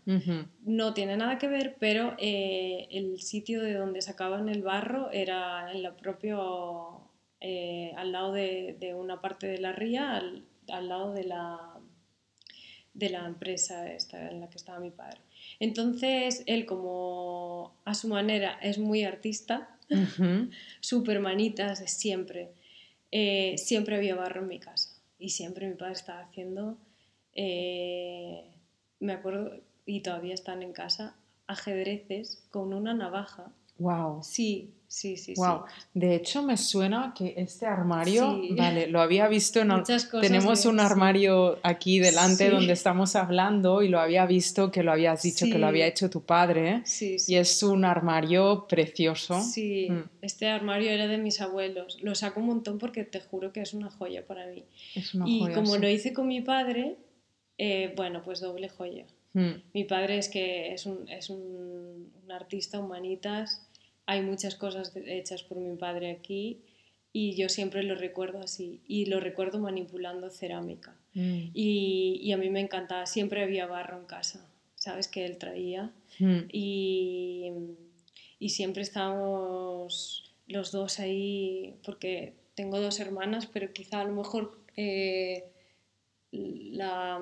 S2: No tiene nada que ver, pero eh, el sitio de donde sacaban el barro era en la propio, eh, al lado de, una parte de la ría, al, lado de la, de la empresa esta en la que estaba mi padre. Entonces, él como a su manera es muy artista, super manitas de siempre, eh, siempre había barro en mi casa y siempre mi padre estaba haciendo, eh, me acuerdo, y todavía están en casa, ajedrezes con una navaja.
S1: Wow.
S2: Sí, Sí, sí,
S1: wow. De hecho, me suena que este armario, vale, lo había visto en... Tenemos un armario aquí delante donde estamos hablando y lo había visto que lo habías dicho que lo había hecho tu padre. Y es un armario precioso.
S2: Sí, mm. este armario era de mis abuelos. Lo saco un montón porque te juro que es una joya para mí. Es una y como lo hice con mi padre, eh, bueno, pues doble joya. Mm. Mi padre es que es un, es un, un artista humanitas hay muchas cosas hechas por mi padre aquí y yo siempre lo recuerdo así y lo recuerdo manipulando cerámica. Mm. Y, a mí me encantaba, siempre había barro en casa, ¿sabes? Que él traía mm. y, siempre estábamos los dos ahí, porque tengo dos hermanas, pero quizá a lo mejor eh, la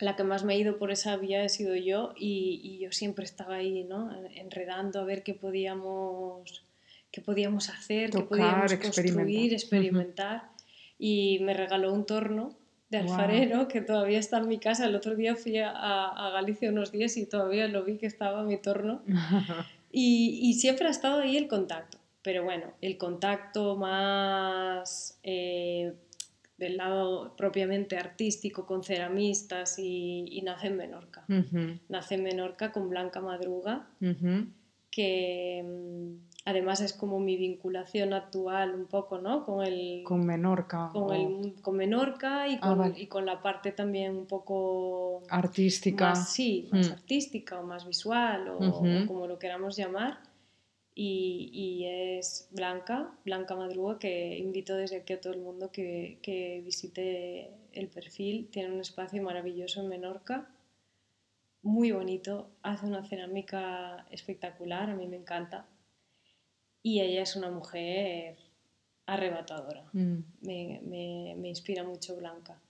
S2: la que más me ha ido por esa vía he sido yo y, yo siempre estaba ahí, ¿no? Enredando a ver qué podíamos, qué podíamos hacer, qué podíamos construir, experimentar. Y me regaló un torno de alfarero que todavía está en mi casa. El otro día fui a, a Galicia unos días y todavía lo vi que estaba mi torno. y, y, siempre ha estado ahí el contacto. Pero bueno, el contacto más eh, del lado propiamente artístico con ceramistas y, nace en Menorca. Nace en Menorca con Blanca Madruga, que mm, además es como mi vinculación actual un poco, ¿no? Con el...
S1: Con Menorca.
S2: Con, el, con Menorca y ah, con, y con, la parte también un poco...
S1: Artística.
S2: sí, más mm. artística o más visual o como lo queramos llamar y, es Blanca, Blanca Madruga, que invito desde aquí a todo el mundo que, que visite el perfil. Tiene un espacio maravilloso en Menorca, muy bonito, hace una cerámica espectacular, a mí me encanta. Y ella es una mujer arrebatadora, mm. me, me, me, inspira mucho Blanca.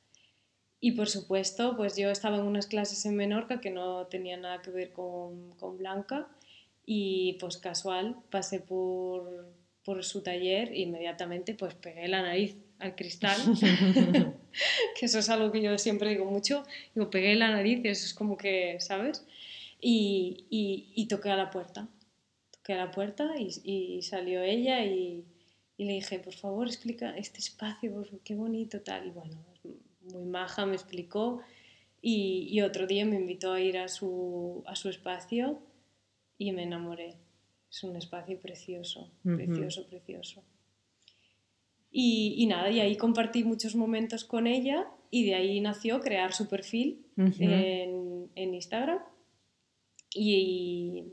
S2: Y por supuesto, pues yo estaba en unas clases en Menorca que no tenían nada que ver con, con Blanca y pues casual pasé por, por su taller e inmediatamente pues pegué la nariz al cristal, que eso es algo que yo siempre digo mucho, digo, pegué la nariz y eso es como que, ¿sabes? Y, y, y toqué a la puerta, toqué a la puerta y, y salió ella y, y, le dije, por favor, explica este espacio, qué bonito tal, y bueno, muy maja me explicó y, otro día me invitó a ir a su, a su espacio y me enamoré. Es un espacio precioso, precioso, precioso. Y, y, nada, y ahí compartí muchos momentos con ella y de ahí nació crear su perfil en, en, Instagram. Y,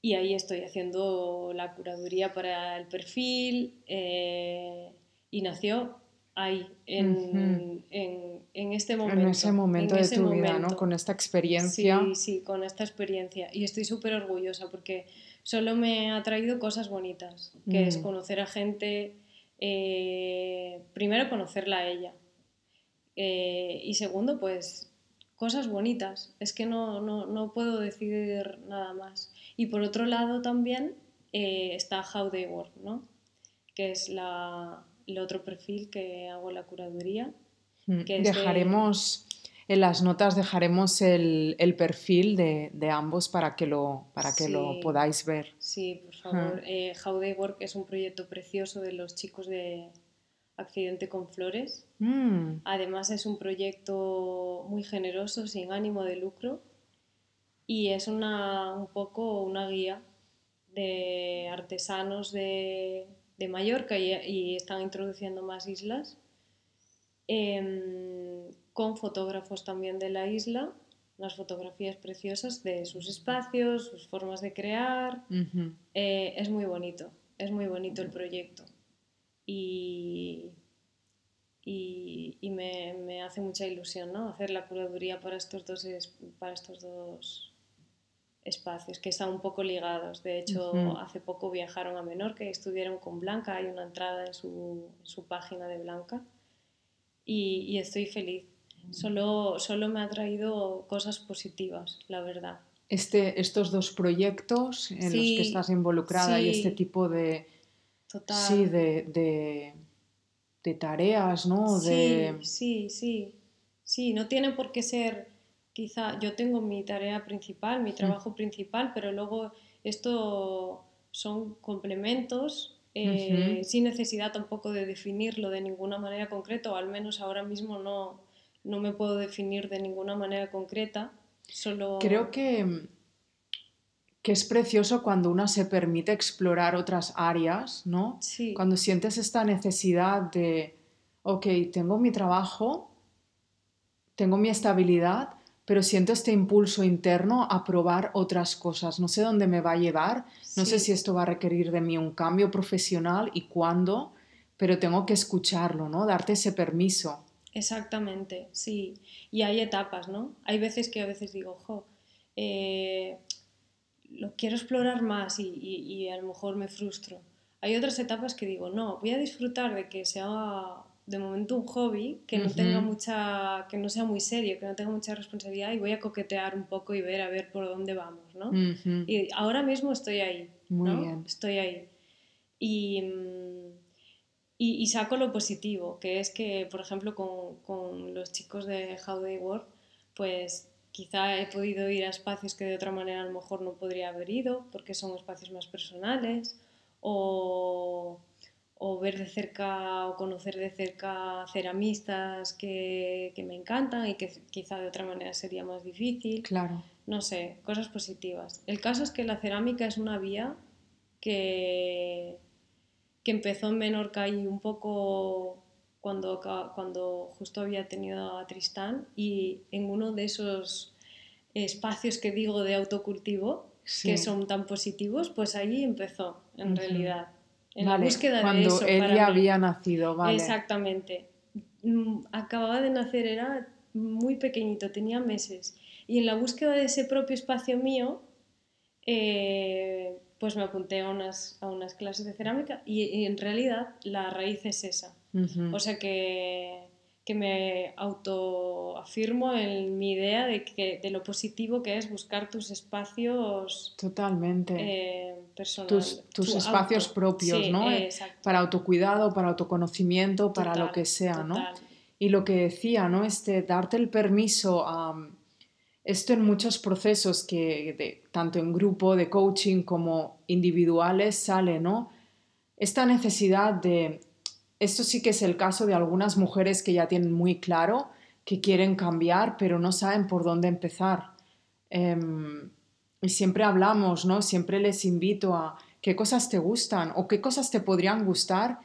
S2: y, ahí estoy haciendo la curaduría para el perfil eh, y nació ahí, en, en, en, este momento.
S1: En ese momento de tu vida, ¿no? Con esta experiencia.
S2: Sí, sí, con esta experiencia. Y estoy súper orgullosa porque solo me ha traído cosas bonitas, que es mm. conocer a gente, eh, primero conocerla a ella. Eh, y segundo, pues cosas bonitas. Es que no, no, no, puedo decir nada más. Y por otro lado también eh, está How They Work, ¿no? Que es la, el otro perfil que hago la curaduría.
S1: Mm, dejaremos, en las notas dejaremos el, el perfil de, de, ambos para que, lo, para que lo podáis ver.
S2: Sí, por favor. Eh, How They Work es un proyecto precioso de los chicos de Accidente con Flores. Mm. Además es un proyecto muy generoso, sin ánimo de lucro. Y es una, un poco una guía de artesanos de de Mallorca y, están introduciendo más islas, em, con fotógrafos también de la isla unas fotografías preciosas de sus espacios, sus formas de crear. Eh, es muy bonito, es muy bonito el proyecto. Y, y, me, hace mucha ilusión ¿no? hacer la curaduría para estos dos, para estos dos espacios que están un poco ligados. De hecho, hace poco viajaron a Menorca y estuvieron con Blanca. Hay una entrada en su, su página de Blanca y, y, estoy feliz. Solo, solo me ha traído cosas positivas, la verdad.
S1: Este, estos dos proyectos en los que estás involucrada y este tipo de, Total. Sí, de, de, de tareas, ¿no?
S2: Sí, sí, sí. Sí, no tiene por qué ser quizá yo tengo mi tarea principal, mi mm. trabajo principal, pero luego esto son complementos eh, sin necesidad tampoco de definirlo de ninguna manera concreta, o al menos ahora mismo no, no me puedo definir de ninguna manera concreta. Solo...
S1: Creo que, que es precioso cuando una se permite explorar otras áreas, ¿no? Sí. Cuando sientes esta necesidad de, ok, tengo mi trabajo, tengo mi estabilidad, pero siento este impulso interno a probar otras cosas. No sé dónde me va a llevar, no sé si esto va a requerir de mí un cambio profesional y cuándo, pero tengo que escucharlo, ¿no? Darte ese permiso.
S2: Exactamente, sí. Y hay etapas, ¿no? Hay veces que a veces digo, ojo, eh, lo quiero explorar más y, y, a lo mejor me frustro. Hay otras etapas que digo, no, voy a disfrutar de que sea de momento un hobby que no tenga mucha que no sea muy serio que no tenga mucha responsabilidad y voy a coquetear un poco y ver a ver por dónde vamos no y ahora mismo estoy ahí muy bien. estoy ahí. Y, mm, y, y, saco lo positivo que es que por ejemplo con, con los chicos de How They Work pues quizá he podido ir a espacios que de otra manera a lo mejor no podría haber ido porque son espacios más personales o o ver de cerca o conocer de cerca ceramistas que, que, me encantan y que quizá de otra manera sería más difícil. Claro. No sé, cosas positivas. El caso es que la cerámica es una vía que, que empezó en Menorca y un poco cuando, cuando justo había tenido a Tristán y en uno de esos espacios que digo de autocultivo, que son tan positivos, pues allí empezó en realidad en la búsqueda
S1: cuando de eso. Él ya había nacido, vale.
S2: Exactamente. Mm, acababa de nacer, era muy pequeñito, tenía meses. Y en la búsqueda de ese propio espacio mío, eh, pues me apunté a unas, a unas clases de cerámica y, en realidad la raíz es esa. O sea que que me autoafirmo en mi idea de, que, de lo positivo que es buscar tus espacios.
S1: Totalmente. Eh, personales. Tus, espacios propios, ¿no? Eh, para autocuidado, para autoconocimiento, para lo que sea, ¿no? Y lo que decía, ¿no? Este, darte el permiso a... Esto en muchos procesos que de, tanto en grupo de coaching como individuales sale, ¿no? Esta necesidad de esto sí que es el caso de algunas mujeres que ya tienen muy claro que quieren cambiar, pero no saben por dónde empezar. Em, y siempre hablamos, ¿no? Siempre les invito a qué cosas te gustan o qué cosas te podrían gustar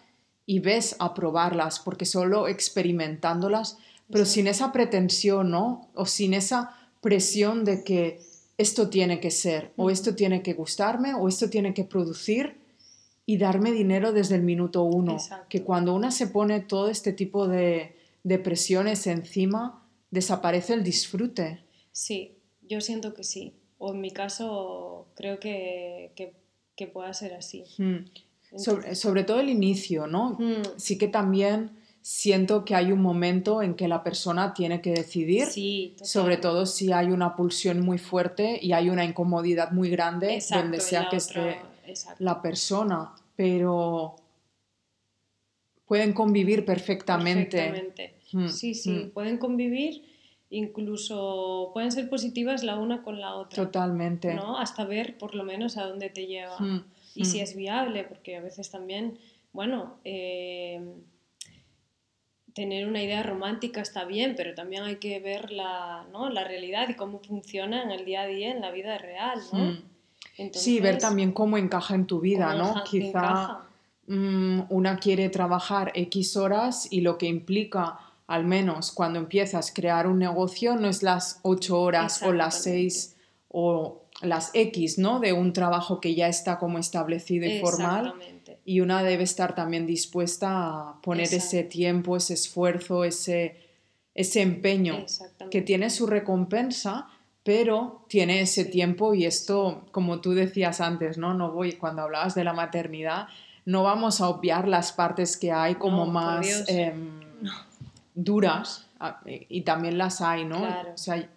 S1: y ves a probarlas, porque solo experimentándolas, pero sin esa pretensión, ¿no? O sin esa presión de que esto tiene que ser, o esto tiene que gustarme, o esto tiene que producir, y darme dinero desde el minuto uno. Que cuando una se pone todo este tipo de, de, presiones encima, desaparece el disfrute.
S2: Sí, yo siento que sí. O en mi caso creo que, que, pueda ser así.
S1: Hmm. Sobre, sobre, todo el inicio, ¿no? Hmm. Sí que también siento que hay un momento en que la persona tiene que decidir, sí, sobre todo si hay una pulsión muy fuerte y hay una incomodidad muy grande donde sea que esté la persona, pero pueden convivir perfectamente. Perfectamente.
S2: Hmm, sí, sí, hmm. pueden convivir, incluso pueden ser positivas la una con la otra. Totalmente. ¿no? Hasta ver por lo menos a dónde te lleva hmm, y si es viable, porque a veces también, bueno, eh, tener una idea romántica está bien, pero también hay que ver la, ¿no? la realidad y cómo funciona en el día a día, en la vida real, ¿no?
S1: Sí, ver también cómo encaja en tu vida, ¿no? Quizá mm, una quiere trabajar X horas y lo que implica al menos cuando empiezas a crear un negocio, no es las ocho horas o las seis o las X, ¿no? De un trabajo que ya está como establecido y formal. Y una debe estar también dispuesta a poner ese tiempo, ese esfuerzo, ese, ese empeño que tiene su recompensa, pero tiene ese tiempo y esto, como tú decías antes, ¿no? No voy, cuando hablabas de la maternidad, no vamos a obviar las partes que hay como más em, duras y también las hay, ¿no? O sea,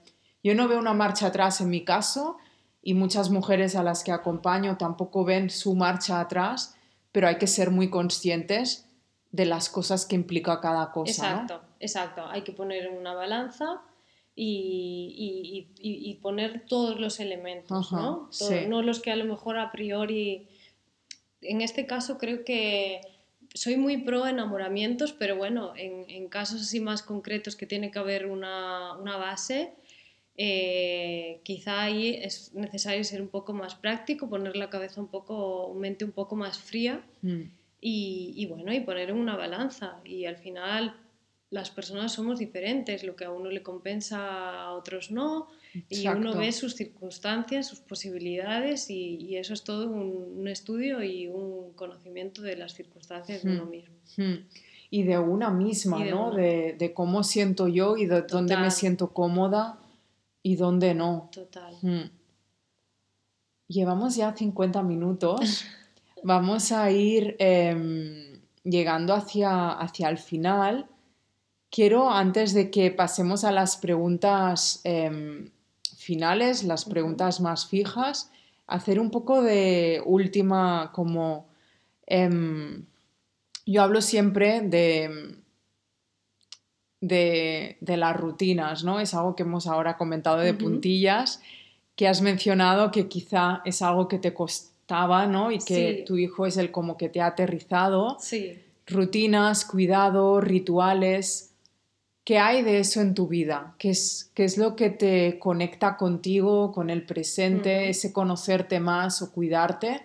S1: yo no veo una marcha atrás en mi caso y muchas mujeres a las que acompaño tampoco ven su marcha atrás, pero hay que ser muy conscientes de las cosas que implica cada cosa.
S2: Exacto, exacto. Hay que poner una balanza y, y, poner todos los elementos, ¿no? No los que a lo mejor a priori... En este caso creo que soy muy pro enamoramientos, pero bueno, en, en casos así más concretos que tiene que haber una, una base, eh, quizá ahí es necesario ser un poco más práctico, poner la cabeza un poco, mente un poco más fría mm. y, bueno, y poner en una balanza. Y al final las personas somos diferentes, lo que a uno le compensa a otros no, y uno ve sus circunstancias, sus posibilidades y, eso es todo un, estudio y un conocimiento de las circunstancias de uno mm. mismo.
S1: Mm. Y de una misma, ¿no? De, cómo siento yo y de dónde me siento cómoda y dónde no.
S2: Total.
S1: Hmm. Llevamos ya 50 minutos. Vamos a ir em, llegando hacia, hacia el final. Quiero, antes de que pasemos a las preguntas em, finales, las preguntas más fijas, hacer un poco de última, como... Em, yo hablo siempre de de, las rutinas, ¿no? Es algo que hemos ahora comentado de puntillas, que has mencionado que quizá es algo que te costaba, ¿no? Y que tu hijo es el como que te ha aterrizado.
S2: Sí.
S1: Rutinas, cuidado, rituales. ¿Qué hay de eso en tu vida? ¿Qué es, qué es lo que te conecta contigo, con el presente, ese conocerte más o cuidarte?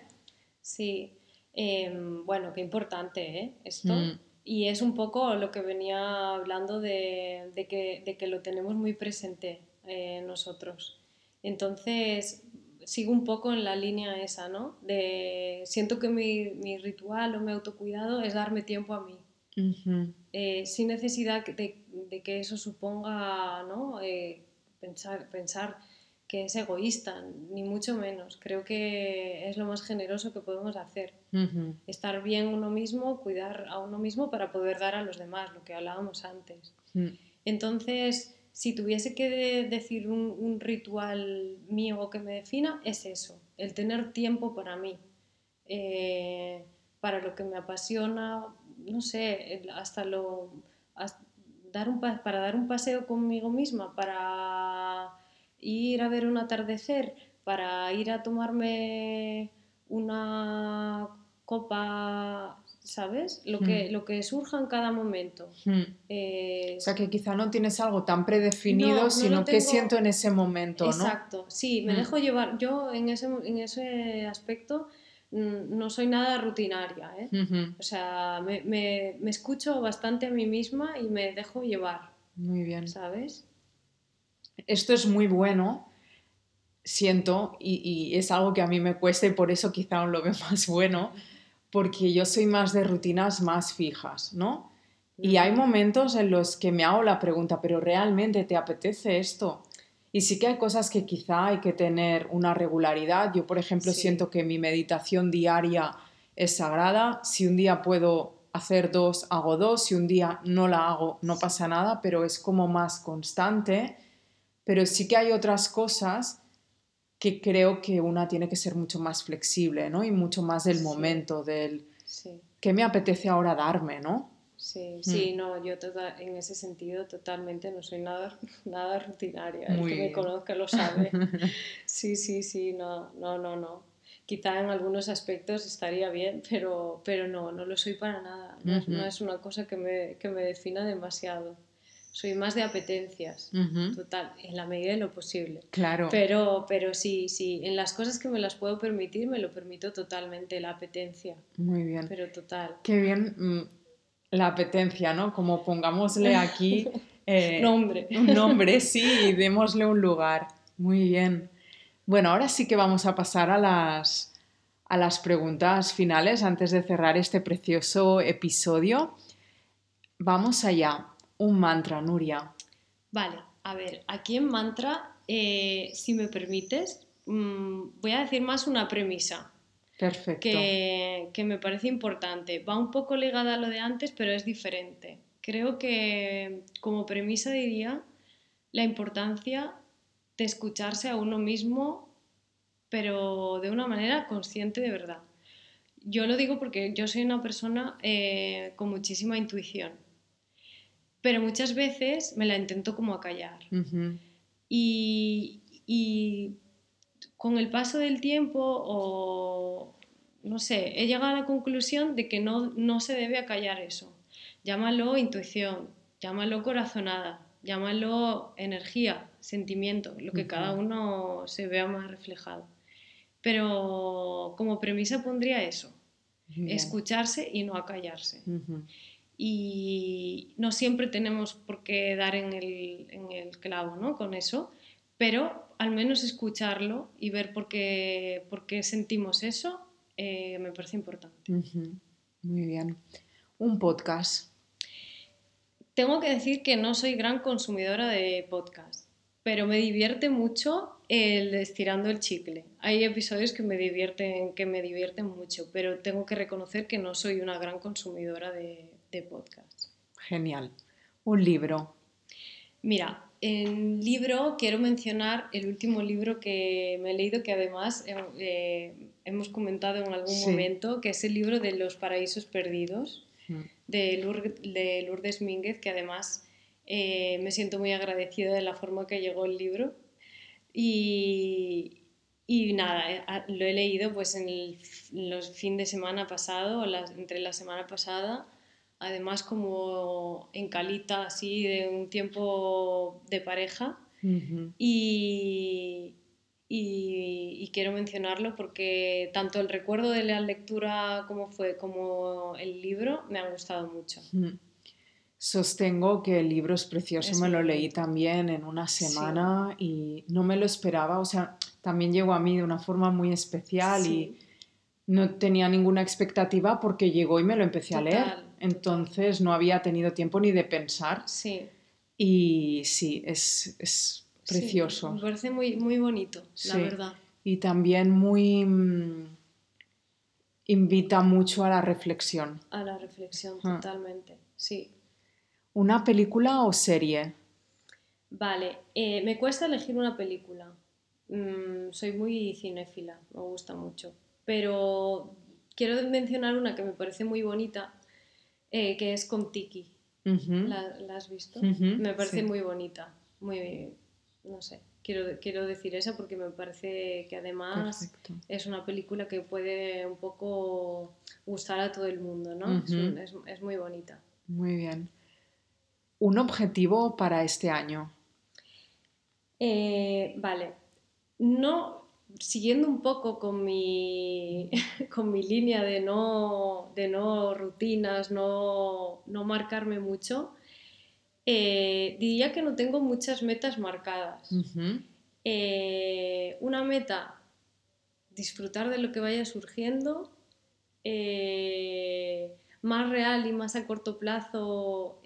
S2: Sí, em, bueno, qué importante, ¿eh? Esto. Mm. Y es un poco lo que venía hablando de, de, que, de que, lo tenemos muy presente eh, nosotros. Entonces, sigo un poco en la línea esa, ¿no? De, siento que mi, mi ritual o mi autocuidado es darme tiempo a mí. Eh, sin necesidad de, de, que eso suponga, ¿no? Eh, pensar, pensar que es egoísta, ni mucho menos. Creo que es lo más generoso que podemos hacer. Estar bien uno mismo, cuidar a uno mismo para poder dar a los demás, lo que hablábamos antes. Mm. Entonces, si tuviese que decir un, ritual mío que me defina, es eso, el tener tiempo para mí, eh, para lo que me apasiona, no sé, hasta lo... dar un, para dar un paseo conmigo misma, para ir a ver un atardecer, para ir a tomarme una copa, ¿sabes? Lo que, hmm. lo que surja en cada momento.
S1: Hmm. O sea, que quizá no tienes algo tan predefinido, sino que siento en ese momento, ¿no?
S2: Exacto, sí, me hmm. dejo llevar. Yo en ese, en ese aspecto no soy nada rutinaria, ¿eh? O sea, me, me, me escucho bastante a mí misma y me dejo llevar.
S1: Muy bien.
S2: ¿Sabes?
S1: esto es muy bueno, siento, y, es algo que a mí me cuesta y por eso quizá aún lo veo más bueno, porque yo soy más de rutinas más fijas, ¿no? Y hay momentos en los que me hago la pregunta, pero ¿realmente te apetece esto? Y sí que hay cosas que quizá hay que tener una regularidad. Yo, por ejemplo, siento que mi meditación diaria es sagrada. Si un día puedo hacer dos, hago dos. Si un día no la hago, no pasa nada, pero es como más constante pero sí que hay otras cosas que creo que una tiene que ser mucho más flexible, ¿no? Y mucho más del momento, del sí. qué me apetece ahora darme, ¿no?
S2: Sí, mm. sí, no, yo tota, en ese sentido totalmente no soy nada, nada rutinaria. El que me conozca lo sabe. Sí, sí, sí, no, no, no, no. Quizá en algunos aspectos estaría bien, pero, pero no, no lo soy para nada. No, no es una cosa que me, que me defina demasiado soy más de apetencias, total, en la medida de lo posible.
S1: Claro.
S2: Pero, pero sí, sí, en las cosas que me las puedo permitir, me lo permito totalmente, la apetencia.
S1: Muy bien.
S2: Pero total.
S1: Qué bien. La apetencia, ¿no? Como pongámosle aquí eh,
S2: nombre.
S1: un nombre, sí, y démosle un lugar. Muy bien. Bueno, ahora sí que vamos a pasar a las, a las preguntas finales antes de cerrar este precioso episodio. Vamos allá. Un mantra, Nuria.
S2: Vale, a ver, aquí en mantra, eh, si me permites, mm, voy a decir más una premisa.
S1: Perfecto.
S2: Que, que me parece importante. Va un poco ligada a lo de antes, pero es diferente. Creo que como premisa diría la importancia de escucharse a uno mismo, pero de una manera consciente de verdad. Yo lo digo porque yo soy una persona eh, con muchísima intuición, pero muchas veces me la intento como acallar.
S1: Ujú.
S2: Y, y con el paso del tiempo, o no sé, he llegado a la conclusión de que no, no se debe acallar eso. Llámalo intuición, llámalo corazonada, llámalo energía, sentimiento, lo que cada uno se vea más reflejado. Pero como premisa pondría eso,
S1: bien.
S2: escucharse y no acallarse. Y no siempre tenemos por qué dar en el, en el clavo ¿no? con eso, pero al menos escucharlo y ver por qué, por qué sentimos eso eh, me parece importante.
S1: Muy bien. Un podcast.
S2: Tengo que decir que no soy gran consumidora de podcast, pero me divierte mucho el estirando el chicle. Hay episodios que me divierten, que me divierten mucho, pero tengo que reconocer que no soy una gran consumidora de, de podcast.
S1: Genial. Un libro.
S2: Mira, en libro quiero mencionar el último libro que me he leído, que además eh, eh, hemos comentado en algún
S1: Sí.
S2: momento, que es el libro de Los Paraísos Perdidos
S1: Mm.
S2: de, Lour- de Lourdes Mínguez, que además eh, me siento muy agradecida de la forma que llegó el libro. Y, y nada, eh, lo he leído pues en, el, los fin de semana pasado, o las- entre la semana pasada, además como en calita así de un tiempo de pareja. Y, y- y quiero mencionarlo porque tanto el recuerdo de la lectura como fue como el libro me han gustado mucho.
S1: Mm. Sostengo que el libro es precioso,
S2: Es
S1: me lo leí también en una
S2: Sí.
S1: semana y no me lo esperaba, o sea, también llegó a mí de una forma muy especial
S2: Sí.
S1: y no tenía ninguna expectativa porque llegó y me lo empecé a leer. Entonces no había tenido tiempo ni de pensar
S2: Sí,
S1: y sí, es, es
S2: sí,
S1: precioso
S2: me parece muy, muy bonito, la verdad.
S1: y también muy... mm, invita mucho a la reflexión.
S2: A la reflexión,
S1: Ah.
S2: totalmente. Sí.
S1: ¿Una película o serie?
S2: Vale, eh, me cuesta elegir una película. Mm, soy muy cinéfila, me gusta mucho. Pero quiero mencionar una que me parece muy bonita, eh, que es con Tiki. ¿La, la has visto? Me parece
S1: sí.
S2: muy bonita, muy, no sé, quiero, quiero decir esa porque me parece que además
S1: Perfecto.
S2: es una película que puede un poco gustar a todo el mundo, ¿no? Es,
S1: Ujú.
S2: un- es- es muy bonita.
S1: Muy bien. ¿Un objetivo para este año?
S2: Eh, vale, no, siguiendo un poco con mi, con mi línea de no, de no rutinas, no, no marcarme mucho, eh, diría que no tengo muchas metas marcadas. Eh, una meta, disfrutar de lo que vaya surgiendo, eh, más real y más a corto plazo,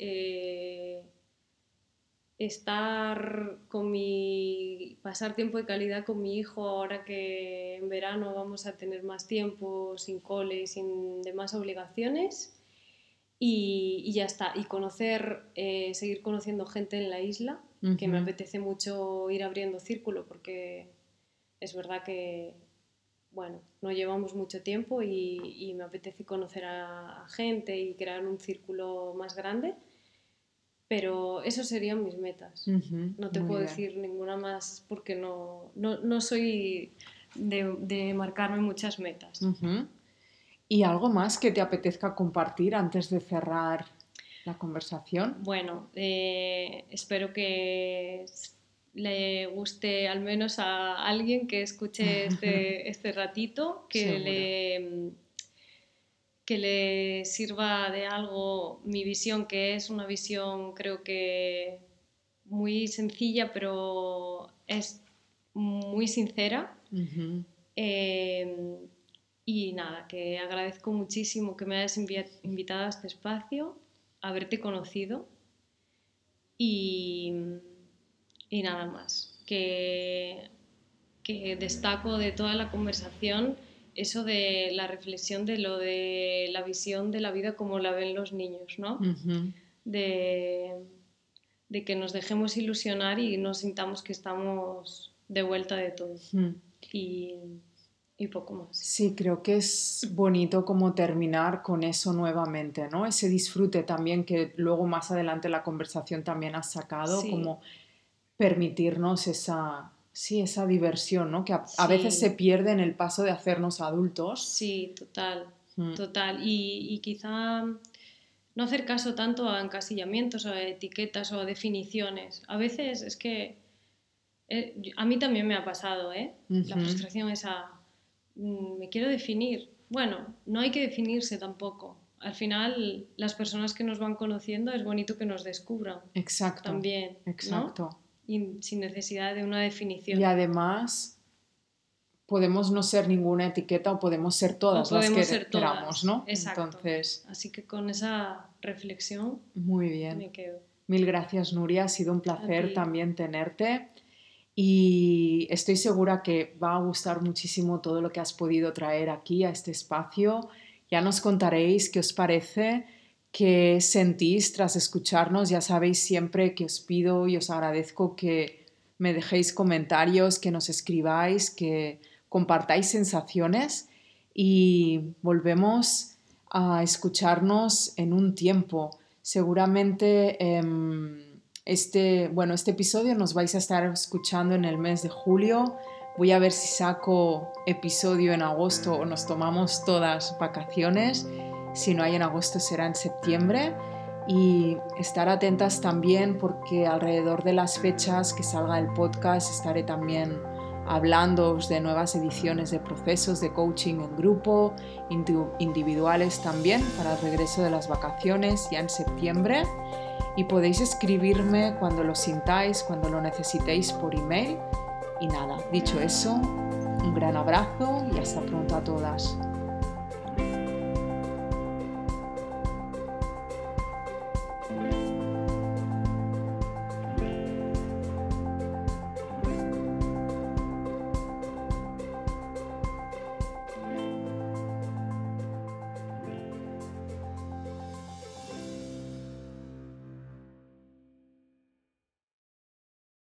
S2: estar con mi, pasar tiempo de calidad con mi hijo ahora que en verano vamos a tener más tiempo, sin cole y sin demás obligaciones. Y, y ya está, y conocer, eh, seguir conociendo gente en la isla, que me apetece mucho ir abriendo círculo porque es verdad que, bueno, no llevamos mucho tiempo y, y me apetece conocer a, a gente y crear un círculo más grande, pero esos serían mis metas. No te puedo
S1: bien.
S2: decir ninguna más porque no, no, no soy de, de marcarme muchas metas.
S1: ¿Y algo más que te apetezca compartir antes de cerrar la conversación?
S2: Bueno, eh, espero que le guste al menos a alguien que escuche este, este ratito, que
S1: Seguro.
S2: le, que le sirva de algo mi visión, que es una visión creo que muy sencilla, pero es muy sincera. Em, y nada, que agradezco muchísimo que me hayas invitado a este espacio, haberte conocido y, y nada más. Que, que destaco de toda la conversación eso de la reflexión de lo de la visión de la vida como la ven los niños, ¿no? de, de, que nos dejemos ilusionar y nos sintamos que estamos de vuelta de todo. y, y, poco más.
S1: Sí, creo que es bonito como terminar con eso nuevamente, ¿no? Ese disfrute también que luego más adelante la conversación también has sacado, como permitirnos esa Sí, esa diversión, ¿no? Que a, veces se pierde en el paso de hacernos adultos.
S2: Sí, total, mm. total. Y, quizá no hacer caso tanto a encasillamientos o a etiquetas o a definiciones. A veces es que eh, a mí también me ha pasado, ¿eh? La frustración esa, mm, me quiero definir. Bueno, no hay que definirse tampoco. Al final, las personas que nos van conociendo es bonito que nos descubran. Exacto. También. Exacto sin necesidad de una definición.
S1: Y además podemos no ser ninguna etiqueta o podemos ser todas las que ser queramos, ¿no?
S2: Exacto. Entonces, Así que con esa reflexión
S1: muy bien. me quedo. Mil gracias, Nuria. Ha sido un placer también tenerte. Y estoy segura que va a gustar muchísimo todo lo que has podido traer aquí a este espacio. Ya nos contaréis qué os parece qué sentís tras escucharnos. Ya sabéis siempre que os pido y os agradezco que me dejéis comentarios, que nos escribáis, que compartáis sensaciones y volvemos a escucharnos en un tiempo. Seguramente em, este, bueno, este episodio nos vais a estar escuchando en el mes de julio. Voy a ver si saco episodio en agosto o nos tomamos todas vacaciones si no hay en agosto será en septiembre. Y estar atentas también porque alrededor de las fechas que salga el podcast estaré también hablando de nuevas ediciones de procesos de coaching en grupo, individuales también para el regreso de las vacaciones ya en septiembre. Y podéis escribirme cuando lo sintáis, cuando lo necesitéis por email. Y nada, dicho eso, un gran abrazo y hasta pronto a todas.